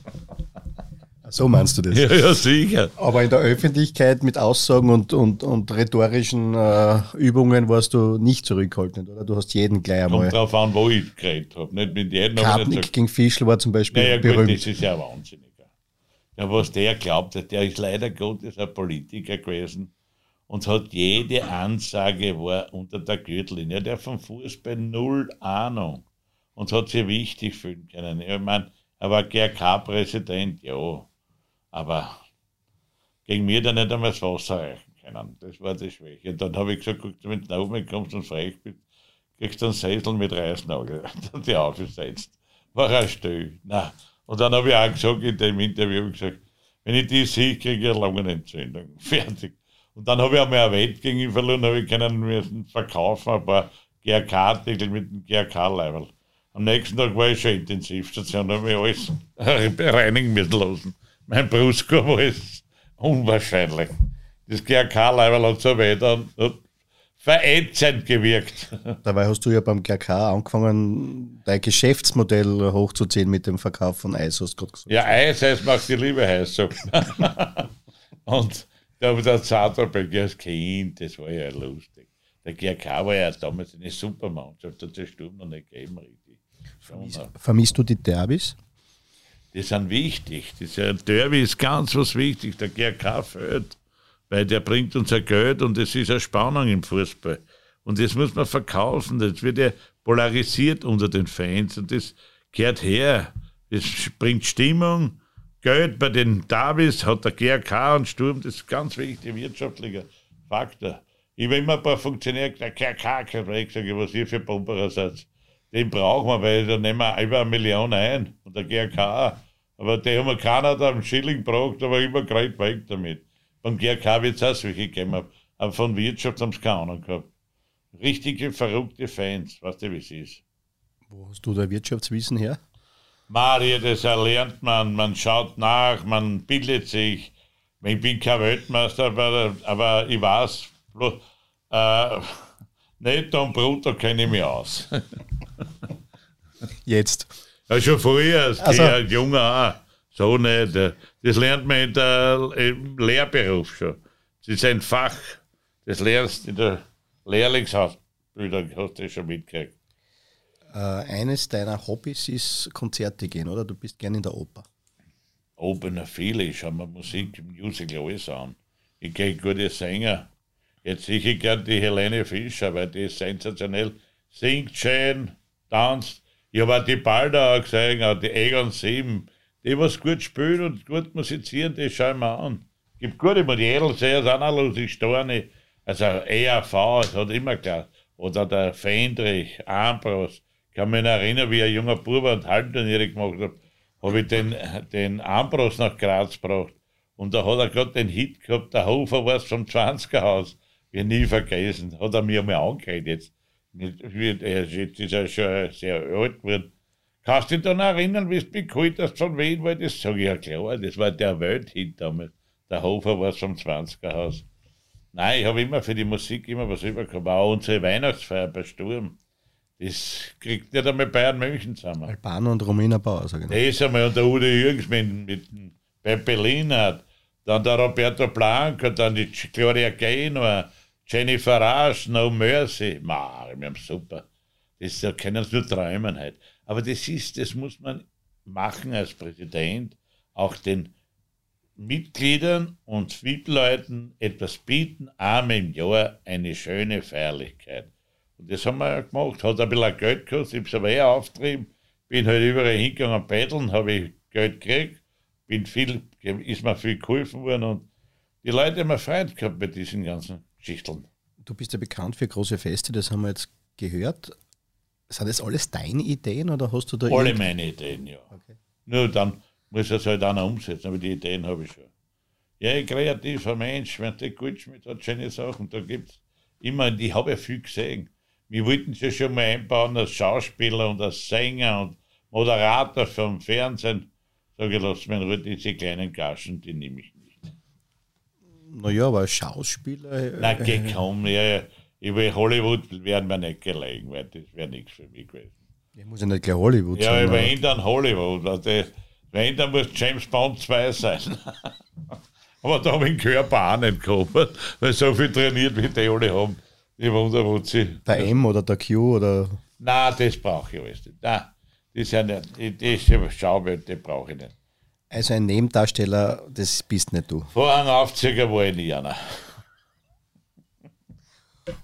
S1: So meinst du das?
S2: Ja, ja, sicher.
S1: Aber in der Öffentlichkeit mit Aussagen und, und, und rhetorischen äh, Übungen warst du nicht zurückhaltend, oder? Du hast jeden gleich einmal.
S2: Kommt drauf an, wo ich geredet habe. Nicht mit jedem.
S1: Kartnick so gegen Fischl war zum Beispiel
S2: naja, berühmt. Gut, das ist ja wahnsinnig. Ja, was der glaubt hat, der ist leider Gottes ein Politiker gewesen und hat jede Ansage war unter der Gürtellinie. Der vom Fußball null Ahnung und hat sich wichtig fühlen können. Ich meine, er war GRK-Präsident, ja, aber gegen mir dann nicht einmal das Wasser reichen können. Das war die Schwäche. Und dann habe ich gesagt, guck, wenn du nach oben kommst und frech bist, kriegst du einen Sessel mit Reißnagel. Dann die aufgesetzt. War er still. Na. Und dann habe ich auch gesagt in dem Interview, gesagt, wenn ich die sehe, kriege ich eine Lungenentzündung. Fertig. Und dann habe ich einmal ein Wett gegen ihn verloren, habe ich können müssen verkaufen, ein paar GRK-Artikel mit dem GRK-Level. Am nächsten Tag war ich schon Intensivstation, habe ich alles reinigen müssen lassen mein Brustkorb es unwahrscheinlich. Das GRK-Level hat so weiter verätzend gewirkt.
S1: Dabei hast du ja beim GRK angefangen, dein Geschäftsmodell hochzuziehen mit dem Verkauf von Eis, hast du
S2: gerade gesagt. Ja, Eis, Eis macht die Liebe heiß. So. Und da habe der Zaterberg als Kind, das war ja lustig. Der GRK war ja damals eine Supermannschaft, hat es Sturm noch nicht gegeben, richtig.
S1: Vermisst, vermisst du die Derbys?
S2: Die sind wichtig. Dieser Derby ist ganz was wichtig. Der GRK fällt. weil der bringt uns ein Geld und es ist eine Spannung im Fußball. Und das muss man verkaufen. Das wird ja polarisiert unter den Fans und das gehört her. Das bringt Stimmung. Geld bei den Davis hat der GRK und Sturm, das ist ganz wichtig, wirtschaftlicher Faktor. Ich habe immer ein paar Funktionäre gesagt, der GRK, ich sage, was ihr für Bomberersatz. Den brauchen wir, weil da nehmen wir über eine Million ein und der GRK. Aber die haben keiner da einen Schilling gebraucht, aber immer gerade weg damit. Beim GRK wird es auch solche gegeben, aber von Wirtschaft haben sie keine Ahnung gehabt. Richtige verrückte Fans, weißt du, wie es ist.
S1: Wo hast du da Wirtschaftswissen her?
S2: Maria, das erlernt man, man schaut nach, man bildet sich. Ich bin kein Weltmeister, aber, aber ich weiß, äh, netto und brutto kenne ich mich aus.
S1: Jetzt.
S2: Ja, schon früher, als also, Kind, Junger auch. So nicht. Das lernt man in der, im Lehrberuf schon. Das ist ein Fach. Das lernst du in der Lehrlingsausbildung, hast du schon mitgekriegt.
S1: Äh, eines deiner Hobbys ist Konzerte gehen, oder? Du bist gerne in der Oper.
S2: Oper, na viele. Ich schaue mir Musik, Musical alles an. Ich gehe gute Sänger. Jetzt sehe ich gerne die Helene Fischer, weil die ist sensationell. Singt schön, tanzt. Ich habe auch die Balda gesehen, auch die Egon 7. Die, was gut spielen und gut musizieren, die schauen wir an. Gibt gute, die Edelseher sind auch lustig, Storni. Also ERV, es hat immer klar. Oder der Fendrich, Ambros. Ich kann mich erinnern, wie ein junger Bub und Halbturniere gemacht hat, habe ich den, den Ambros nach Graz gebracht. Und da hat er gerade den Hit gehabt, der Hofer war es vom 20er Haus. Wir nie vergessen. Hat er mir mal angehört jetzt. Jetzt ist er schon sehr alt geworden. Kannst du dich dann erinnern, wie mich geholt hast von Wien? Weil das sage ich ja klar, das war der Welthit damals. Der Hofer war es vom 20er Haus. Nein, ich habe immer für die Musik immer was übergekommen. Auch unsere Weihnachtsfeier bei Sturm. Das kriegt nicht einmal Bayern München zusammen.
S1: Albano und Romina Bauer,
S2: sage ich. Das einmal und der Udo Jürgens mit, mit bei Berlin hat. Dann der Roberto Blanco, dann die Gloria Gaynor, Jennifer Rush, No Mercy. Ma, wir haben super. Das da können sie nur träumen halt. Aber das ist, das muss man machen als Präsident, auch den Mitgliedern und VIP-Leuten etwas bieten, einmal im Jahr eine schöne Feierlichkeit. Und das haben wir gemacht. Hat ein bisschen Geld gekostet, ich habe es aber eher aufgetrieben. Bin halt überall hingegangen, betteln, habe ich Geld gekriegt, bin viel, ist mir viel geholfen worden und die Leute haben Freude gehabt bei diesen ganzen Geschichten.
S1: Du bist ja bekannt für große Feste, das haben wir jetzt gehört. Sind das alles deine Ideen oder hast du da.
S2: Alle meine Ideen, ja. Okay. Nur dann muss es halt einer umsetzen, aber die Ideen habe ich schon. Ja, ein kreativer Mensch, wenn der gut schmeckt, hat schöne Sachen. Da gibt es immer, ich habe ja viel gesehen. Wir wollten ja schon mal einbauen als Schauspieler und als Sänger und Moderator vom Fernsehen. Sage ich, lass mir nur diese kleinen Gaschen, die nehme ich.
S1: Naja, aber Schauspieler.
S2: Äh, Na, geh komm, ja, ja. Über Hollywood werden wir nicht gelegen, weil das wäre nichts für mich gewesen.
S1: Ich muss ja nicht gleich Hollywood
S2: ja, sein. Ja, wenn dann Hollywood. Also, wenn dann muss James Bond 2 sein. aber da habe ich den Körper auch nicht gehabt, weil so viel trainiert, wie die alle haben. Ich wundere, wo sie.
S1: Der M oder der Q oder.
S2: Nein, das brauche ich alles nicht. Nein, das ist ja nicht. Diese Schauwelt, die brauche ich nicht.
S1: Also ein Nebendarsteller, das bist nicht du.
S2: Vorhangaufzieher war ich nie einer.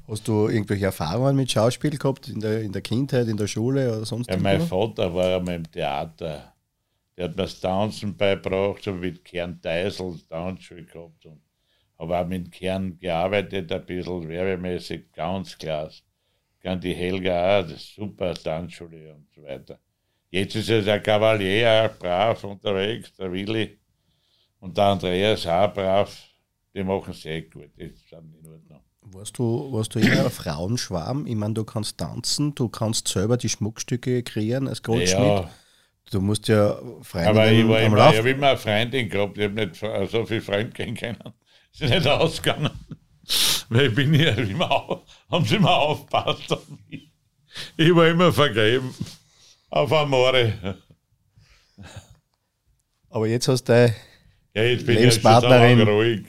S1: Hast du irgendwelche Erfahrungen mit Schauspiel gehabt in der, in der Kindheit, in der Schule oder sonst
S2: ja, Mein Vater war einmal im Theater. Der hat mir das Tanzen beigebracht, so wie Kern Deisel Tanzschule gehabt. Und habe auch mit Kern gearbeitet, ein bisschen werbemäßig, ganz klasse. Kann die Helga auch, das ist super Tanzschule und so weiter. Jetzt ist er der Kavalier auch brav unterwegs, der Willi. Und der Andreas auch brav. Die machen es echt gut, sind in Ordnung.
S1: Warst du, warst du immer ein Frauenschwarm? Ich meine, du kannst tanzen, du kannst selber die Schmuckstücke kreieren als Goldschmied. Ja. Du musst ja
S2: Freundinnen Aber ich, war immer, ich habe immer eine Freundin gehabt, ich habe nicht so viel Freund können. Ist nicht ausgegangen. Weil ich bin ja immer, haben sie immer aufgepasst auf mich. Ich war immer vergeben. Auf Amore.
S1: Aber jetzt hast du
S2: ja, jetzt bin Lebenspartnerin. Ich ruhig.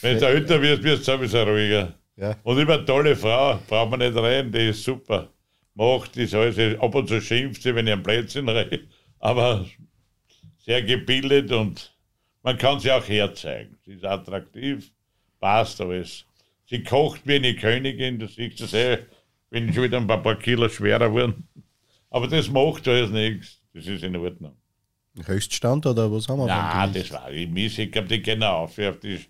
S2: Wenn du älter wirst, wirst du sowieso ruhiger. Ja. Und immer eine tolle Frau, braucht man nicht reden, die ist super. Macht das alles, ab und zu schimpft sie, wenn ich am Plätzchen rede, aber sehr gebildet und man kann sie auch herzeigen. Sie ist attraktiv, passt alles. Sie kocht wie eine Königin, du siehst das eh, bin ich schon wieder ein paar, paar Kilo schwerer geworden. Aber das macht alles nichts. Das ist in Ordnung.
S1: Höchststand oder was haben wir?
S2: Nein, das war ich miss. Ich glaube, die gehen auf, auf die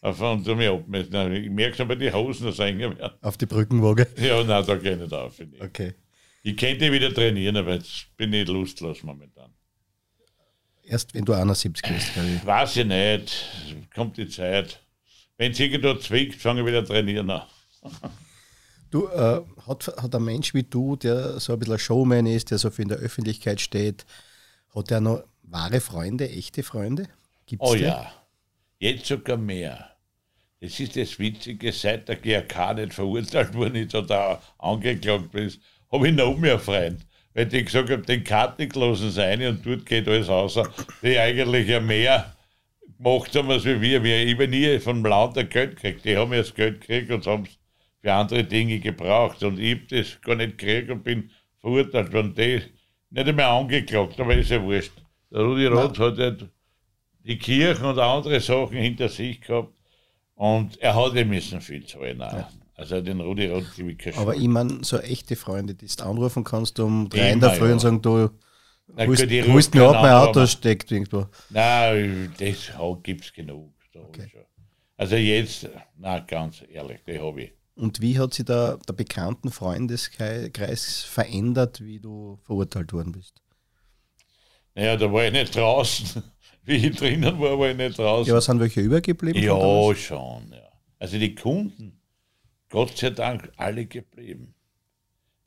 S2: auf und zu mir abmessen. Ich merke schon bei den Hosen, dass werden.
S1: Auf die Brückenwaage?
S2: Ja, nein, da gehe ich nicht auf. Ich.
S1: Okay.
S2: Ich könnte wieder trainieren, aber jetzt bin ich lustlos momentan.
S1: Erst wenn du 71 bist, glaube
S2: ich. Weiß ich nicht. Kommt die Zeit. Wenn es irgendwo zwickt, fange ich wieder trainieren an.
S1: Du, äh, hat, hat ein Mensch wie du, der so ein bisschen ein Showman ist, der so viel in der Öffentlichkeit steht, hat er noch wahre Freunde, echte Freunde?
S2: Gibt's oh die? ja, jetzt sogar mehr. Das ist das Witzige, seit der GRK nicht verurteilt wurde ist oder angeklagt ist, habe ich noch mehr Freunde. Weil die gesagt haben, den Kartik lassen sie und dort geht alles außer, die eigentlich ja mehr gemacht haben als wir. Wir haben nie vom Land Geld gekriegt. Die haben ja das Geld gekriegt und haben es für andere Dinge gebraucht. Und ich habe das gar nicht gekriegt und bin verurteilt worden. Die nicht einmal angeklagt, aber ist ja wurscht. Der Rudi Roth hat ja die Kirchen und andere Sachen hinter sich gehabt und er hat ja müssen viel zahlen. Ja. Also den Rudi Roth
S1: gebe ich Aber ich meine, so echte Freunde, die du anrufen kannst um drei in der Früh ja. und sagen, du
S2: holst mir ab, mein Auto steckt irgendwo. Nein, das gibt es genug. Okay. Also jetzt, na ganz ehrlich, das habe ich.
S1: Und wie hat sich da der bekannten Freundeskreis verändert, wie du verurteilt worden bist?
S2: Naja, da war ich nicht draußen. Wie ich drinnen war, war ich nicht draußen.
S1: Ja, was sind welche übergeblieben?
S2: Ja, schon. Ja. Also die Kunden, Gott sei Dank, alle geblieben.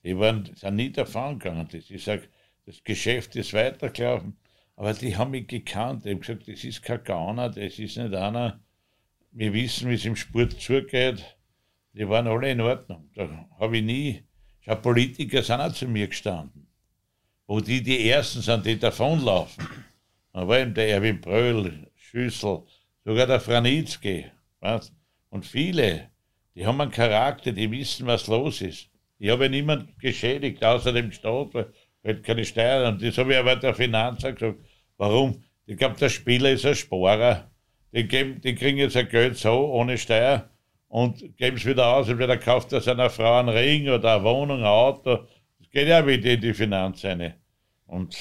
S2: Die waren, sind nie davon gegangen. Ich sage, das Geschäft ist weitergelaufen. Aber die haben mich gekannt. Die haben gesagt, das ist kein Gauner, das ist nicht einer. Wir wissen, wie es im Sport zugeht die waren alle in Ordnung. Da habe ich nie, schau, Politiker sind auch zu mir gestanden. Wo die die Ersten sind, die davonlaufen. Da war eben der Erwin Bröll, Schüssel, sogar der Franitzky. Was? Und viele, die haben einen Charakter, die wissen, was los ist. Ich habe ja niemanden geschädigt, außer dem Staat, weil, weil keine Steuern. Und das habe ich aber der Finanzer gesagt. Warum? Ich glaube, der Spieler ist ein Sparer. Die, geben, die kriegen jetzt ein Geld so, ohne Steuer und geben es wieder aus, entweder kauft er seiner Frau einen Ring oder eine Wohnung, ein Auto. Das geht ja wieder in die Finanz rein. Und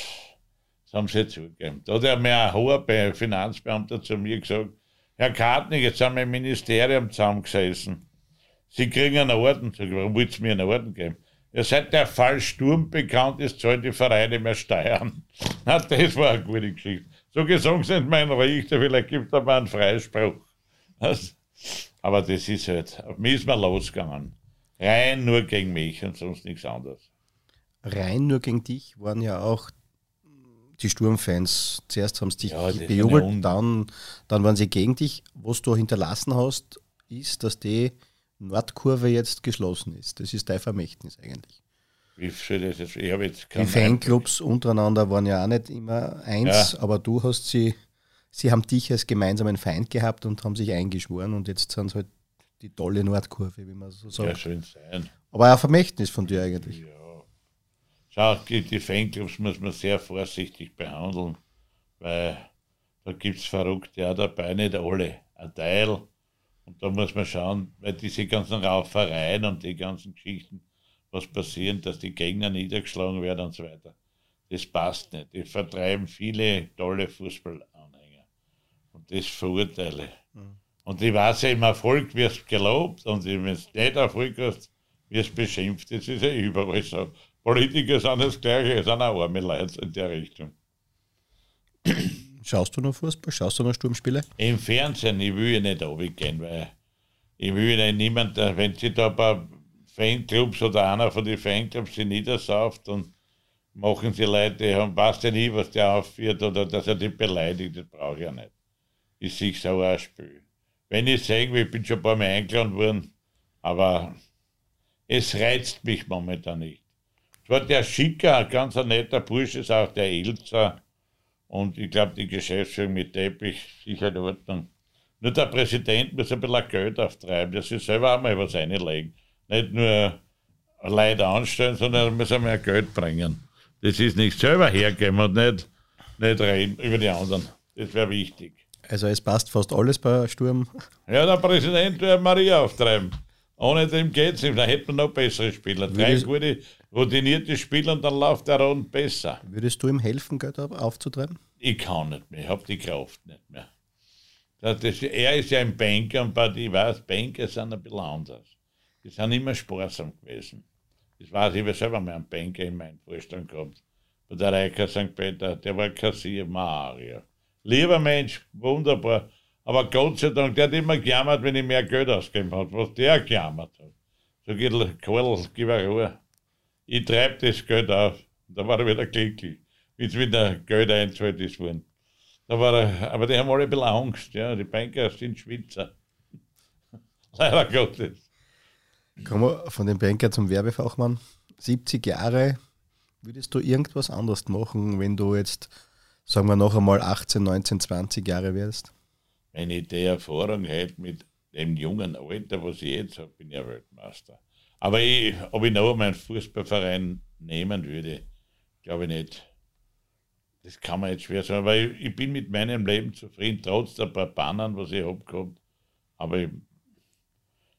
S2: das haben sie zugegeben. Da hat ja mir ein hoher Finanzbeamter zu mir gesagt, Herr Kartnig, jetzt haben wir im Ministerium zusammengesessen. Sie kriegen einen Orden. Sag, warum wollt ihr mir einen Orden geben? Ja, seit der Fall Sturm bekannt ist, zahlen die Vereine mehr Steuern. Na, das war eine gute Geschichte. So gesagt sind mein Richter, vielleicht gibt er mal einen Freispruch. Das, aber das ist halt, auf mich ist man losgegangen. Rein nur gegen mich und sonst nichts anderes.
S1: Rein nur gegen dich waren ja auch die Sturmfans. Zuerst haben sie dich ja, bejubelt, dann, dann waren sie gegen dich. Was du hinterlassen hast, ist, dass die Nordkurve jetzt geschlossen ist. Das ist dein Vermächtnis eigentlich. Wie soll das jetzt? Ich jetzt die Fanclubs untereinander waren ja auch nicht immer eins, ja. aber du hast sie sie haben dich als gemeinsamen Feind gehabt und haben sich eingeschworen und jetzt sind es halt die tolle Nordkurve, wie man so sagt. Ja, schön sein. Aber ein Vermächtnis von dir eigentlich. Ja.
S2: Schau, die, die Fanclubs muss man sehr vorsichtig behandeln, weil da gibt es Verrückte auch dabei, nicht alle, ein Teil. Und da muss man schauen, weil diese ganzen Raufereien und die ganzen Geschichten, was passieren, dass die Gegner niedergeschlagen werden und so weiter. Das passt nicht. Die vertreiben viele tolle Fußball und das verurteile. Mhm. Und ich weiß ja, im Erfolg wirst gelobt und wenn du nicht Erfolg hast, wirst beschimpft. Das ist ja überall so. Politiker sind das Gleiche, sind auch arme Leute in der Richtung.
S1: Schaust du noch Fußball? Schaust du noch Sturmspiele?
S2: Im Fernsehen, ich will ja nicht runtergehen, weil ich will ja niemand, wenn sich da ein paar Fanclubs oder einer von den Fanclubs sich niedersauft und machen sie Leute, haben, weiß ja nie, was der aufführt oder dass er die beleidigt, das brauche ich ja nicht ist sich so ein Spiel. Wenn ich sage, ich bin schon ein paar Mal eingeladen worden, aber es reizt mich momentan nicht. Es war der Schicker, ganz ein netter Bursche, ist auch der Elzer. Und ich glaube, die Geschäftsführung mit Teppich sicher in Ordnung. Nur der Präsident muss ein bisschen Geld auftreiben, dass sie selber auch mal was einlegen. Nicht nur Leute anstellen, sondern er muss auch mehr Geld bringen. Das ist nicht selber hergeben und nicht, nicht reden über die anderen. Das wäre wichtig.
S1: Also es passt fast alles bei Sturm.
S2: Ja, der Präsident will Maria auftreiben. Ohne dem geht es nicht. Da hätte man noch bessere Spieler. Drei gute, routinierte Spieler und dann läuft der Rund besser.
S1: Würdest du ihm helfen, Geld aufzutreiben?
S2: Ich kann nicht mehr. Ich habe die Kraft nicht mehr. Das, das, er ist ja ein Banker und bei die weiß, Banker sind ein bisschen anders. Die sind immer sparsam gewesen. Das weiß ich, ich selber mal einen Banker in meinem Vorstand gehabt. Bei der Reicher St. Peter, der war Kassier Mario. Lieber Mensch, wunderbar. Aber Gott sei Dank, der hat immer gejammert, wenn ich mehr Geld ausgegeben habe, was der gejammert hat. So geht Karl, gib mir Ruhe. Ich treibe das Geld auf. Da war er wieder glücklich, wie es wieder Geld einzahlt ist worden. Da war er, aber die haben alle ein bisschen Angst, ja. Die Banker sind Schwitzer. Leider Gottes.
S1: Kommen wir von dem Banker zum Werbefachmann. 70 Jahre, würdest du irgendwas anderes machen, wenn du jetzt, sagen wir noch einmal 18, 19, 20 Jahre wärst?
S2: Wenn ich die Erfahrung hätte mit dem jungen Alter, was ich jetzt habe, bin ich ja Weltmeister. Aber ich, ob ich noch meinen Fußballverein nehmen würde, glaube ich nicht. Das kann man jetzt schwer sagen, weil ich, ich bin mit meinem Leben zufrieden, trotz der paar Pannen, was ich habe gehabt. Aber ich,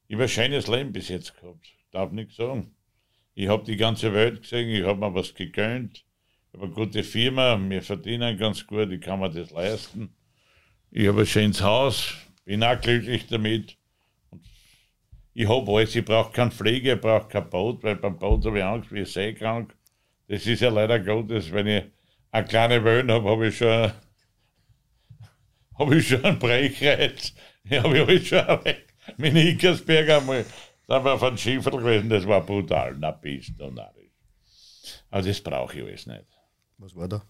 S2: ich habe ein schönes Leben bis jetzt gehabt, darf nichts sagen. Ich habe die ganze Welt gesehen, ich habe mir was gegönnt, ich habe eine gute Firma, wir verdienen ganz gut, ich kann mir das leisten. Ich habe ein schönes Haus, bin auch glücklich damit. Ich habe alles, ich brauche keine Pflege, ich brauche kein Boot, weil beim Boot habe ich Angst, wie seekrank. Das ist ja leider Gottes, wenn ich eine kleine Wellen habe, habe ich schon, habe ich schon einen Brechreiz. Ich habe ich schon mit Nickersberg einmal, da war von Schiffer gewesen, das war brutal, na bist du narrisch. Aber das brauche ich alles nicht.
S1: Was war da?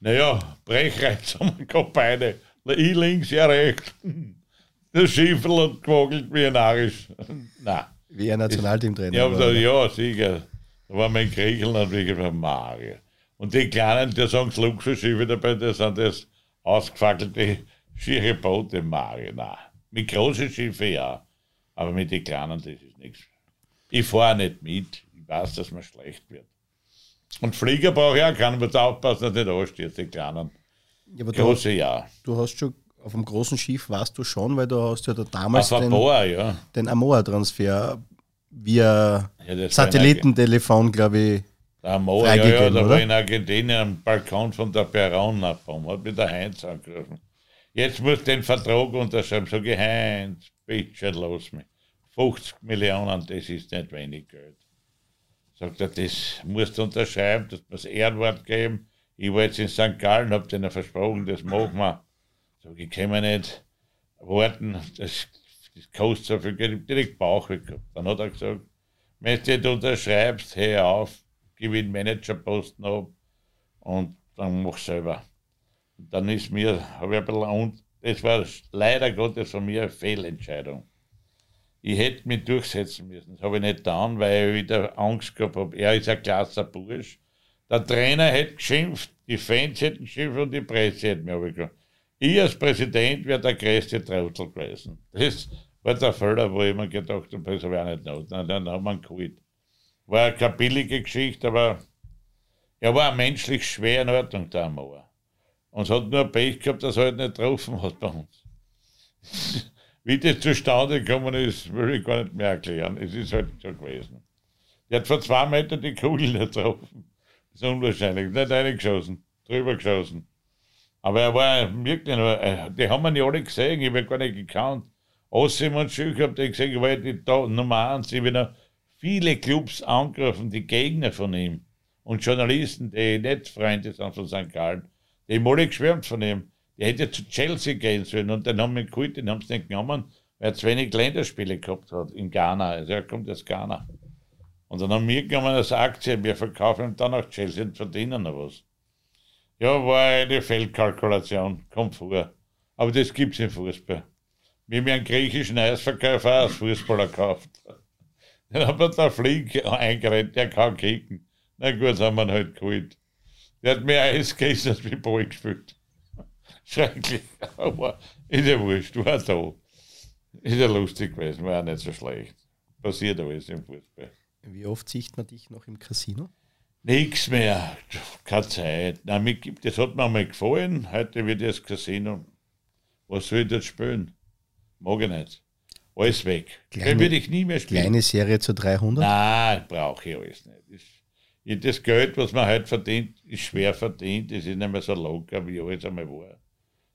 S2: Naja, Brechreiz haben wir gehabt beide. Ich links, ja rechts. Der Schiffer hat gewogelt wie ein Arisch. Nein.
S1: Wie ein Nationalteamtrainer.
S2: Ja, da, ja, sicher. Da war mein Griechenland wirklich bei Mario. Und die Kleinen, die sagen, das Luxusschiffe dabei, das sind das ausgefackelte schiere Boote, Mario. Nein. Mit großen Schiffen ja. Aber mit den Kleinen, das ist nichts. Ich fahre nicht mit. Ich weiß, dass mir schlecht wird. Und Flieger brauche ich auch keinen, muss aufpassen, dass nicht ansteht, die Kleinen.
S1: Ja, aber Große, du, ja. Du hast schon auf dem großen Schiff warst du schon, weil du hast ja da damals
S2: den, Boa, ja.
S1: den Amoa-Transfer via ja, Satellitentelefon, glaube ich,
S2: der Amoa, ja, ja, da oder? war in Argentinien am Balkon von der Perona, hat mich der Heinz angerufen. Jetzt muss du den Vertrag unterschreiben. Sag ich, Heinz, bitte los mich. 50 Millionen, das ist nicht wenig Geld. Sagt er, das musst du unterschreiben, das muss Ehrenwort geben. Ich war jetzt in St. Gallen, hab denen versprochen, das machen wir. Sag ich, kann mir nicht warten, das, das kostet so viel Geld. Direkt Bauch gehabt. Dann hat er gesagt, wenn du nicht unterschreibst, hör auf, gewinn Managerposten ab und dann mach selber. Und dann ist mir, habe ich ein bisschen, und das war leider Gottes von mir eine Fehlentscheidung. Ich hätte mich durchsetzen müssen. Das habe ich nicht getan, weil ich wieder Angst gehabt habe. Er ist ein klasser Bursch. Der Trainer hätte geschimpft, die Fans hätten geschimpft und die Presse hätte mir abgekommen. Ich als Präsident wäre der größte Trottel gewesen. Das war der Fehler, wo ich mir gedacht habe, das habe ich auch nicht noch. Dann, dann haben wir ihn geholt. War keine billige Geschichte, aber er war menschlich schwer in Ordnung, der Amor. Und es hat nur Pech gehabt, dass er halt nicht getroffen hat bei uns. Wie das zustande gekommen ist, will ich gar nicht mehr erklären. Es ist halt so gewesen. Der hat vor zwei Metern die Kugel getroffen. Das ist unwahrscheinlich. Nicht reingeschossen, drüber geschossen. Aber er war wirklich nur, äh, die haben wir nicht alle gesehen, ich habe gar nicht gekannt. Ossim und Schüch habt ihr gesehen, ich war die Nummer eins, ich bin noch viele Clubs angegriffen, die Gegner von ihm und Journalisten, die nicht Freunde sind von St. Gallen, die haben alle geschwärmt von ihm. Der hätte zu Chelsea gehen sollen und dann haben wir ihn geholt, den haben sie nicht genommen, weil er zu wenig Länderspiele gehabt hat in Ghana. Also er kommt aus Ghana. Und dann haben wir genommen als Aktie, wir verkaufen ihm dann nach Chelsea und verdienen noch was. Ja, war eine Feldkalkulation, kommt vor. Aber das gibt es im Fußball. Wir haben einen griechischen Eisverkäufer als Fußballer gekauft. Dann hat man da Flieg eingerennt, der kann kicken. Na gut, haben wir ihn halt geholt. Der hat mehr Eis gegessen als wie Ball gespielt. Schrecklich, aber ist ja wurscht, war da. Ist ja lustig gewesen, war auch nicht so schlecht. Passiert alles im Fußball.
S1: Wie oft sieht man dich noch im Casino?
S2: Nichts mehr, keine Zeit. Nein, das hat mir mal gefallen. Heute wird das Casino Was soll ich dort spielen? Mag ich nicht. Alles weg.
S1: Kleine-
S2: würde ich nie mehr spielen.
S1: Kleine Serie zu 300.
S2: Nein, brauche ich alles nicht. Das, ich, das Geld, was man heute verdient, ist schwer verdient. Das ist nicht mehr so locker, wie alles einmal war.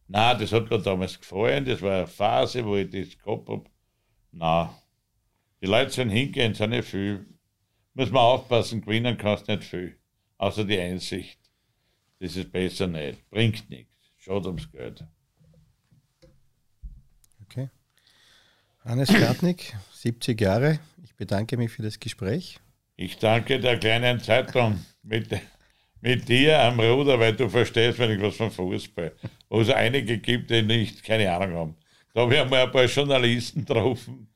S2: Nein, das hat mir damals gefallen. Das war eine Phase, wo ich das gehabt habe. Nein. Die Leute sind hingehen, sind nicht viel. Muss man aufpassen, gewinnen kannst du nicht viel. Außer die Einsicht. Das ist besser nicht. Bringt nichts. Schaut ums Geld.
S1: Okay. Hannes Gartnick, 70 Jahre. Ich bedanke mich für das Gespräch.
S2: Ich danke der kleinen Zeitung mit, mit dir am Ruder, weil du verstehst wenn ich was von Fußball. Wo es einige gibt, die nicht, keine Ahnung haben. Da habe ich einmal ein paar Journalisten getroffen,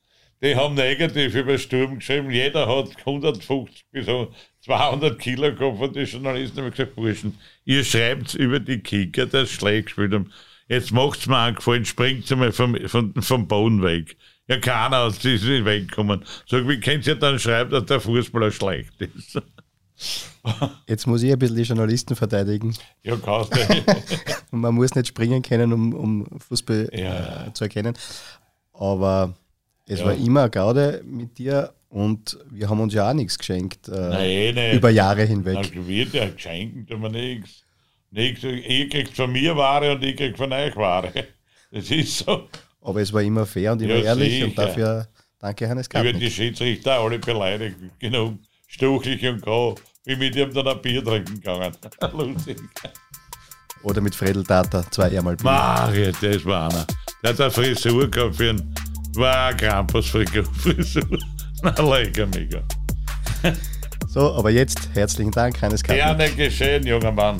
S2: die haben negativ über Sturm geschrieben. Jeder hat 150 bis so 200 Kilo gehabt von den Journalisten. Da habe ich gesagt, Burschen, ihr schreibt über die Kicker, sie schlecht gespielt haben. Jetzt macht's mir einen Gefallen, springt mal vom, vom, vom Boden weg. Ja, keiner aus diesem wegkommen. Sag, wie könnt ihr dann schreiben, dass der Fußballer schlecht ist?
S1: Jetzt muss ich ein bisschen die Journalisten verteidigen.
S2: Ja, kannst du.
S1: Und man muss nicht springen können, um, um Fußball
S2: Ja.
S1: äh, zu erkennen. Aber es
S2: Ja.
S1: war immer eine Gaude mit dir und wir haben uns ja auch nichts geschenkt äh,
S2: Nein, nicht.
S1: über Jahre hinweg.
S2: Dann wird ja geschenkt, wir nichts. nichts. Ihr kriegt von mir Ware und ich krieg von euch Ware. Das ist so.
S1: Aber es war immer fair und immer
S2: Ja,
S1: ehrlich und
S2: sicher.
S1: dafür danke Hannes
S2: Ich werde die. Schiedsrichter alle beleidigt. Genug. Stuchlich und grau. Bin mit ihm dann ein Bier trinken gegangen. Lustig.
S1: Oder mit Fredel Tata, zwei einmal Bier.
S2: Mario, das war einer. Der hat eine Frisur gehabt für einen. War eine Krampus-Frisur. Na, lecker, mega.
S1: So, aber jetzt herzlichen Dank, Hannes Gartnick.
S2: Gerne geschehen, junger Mann.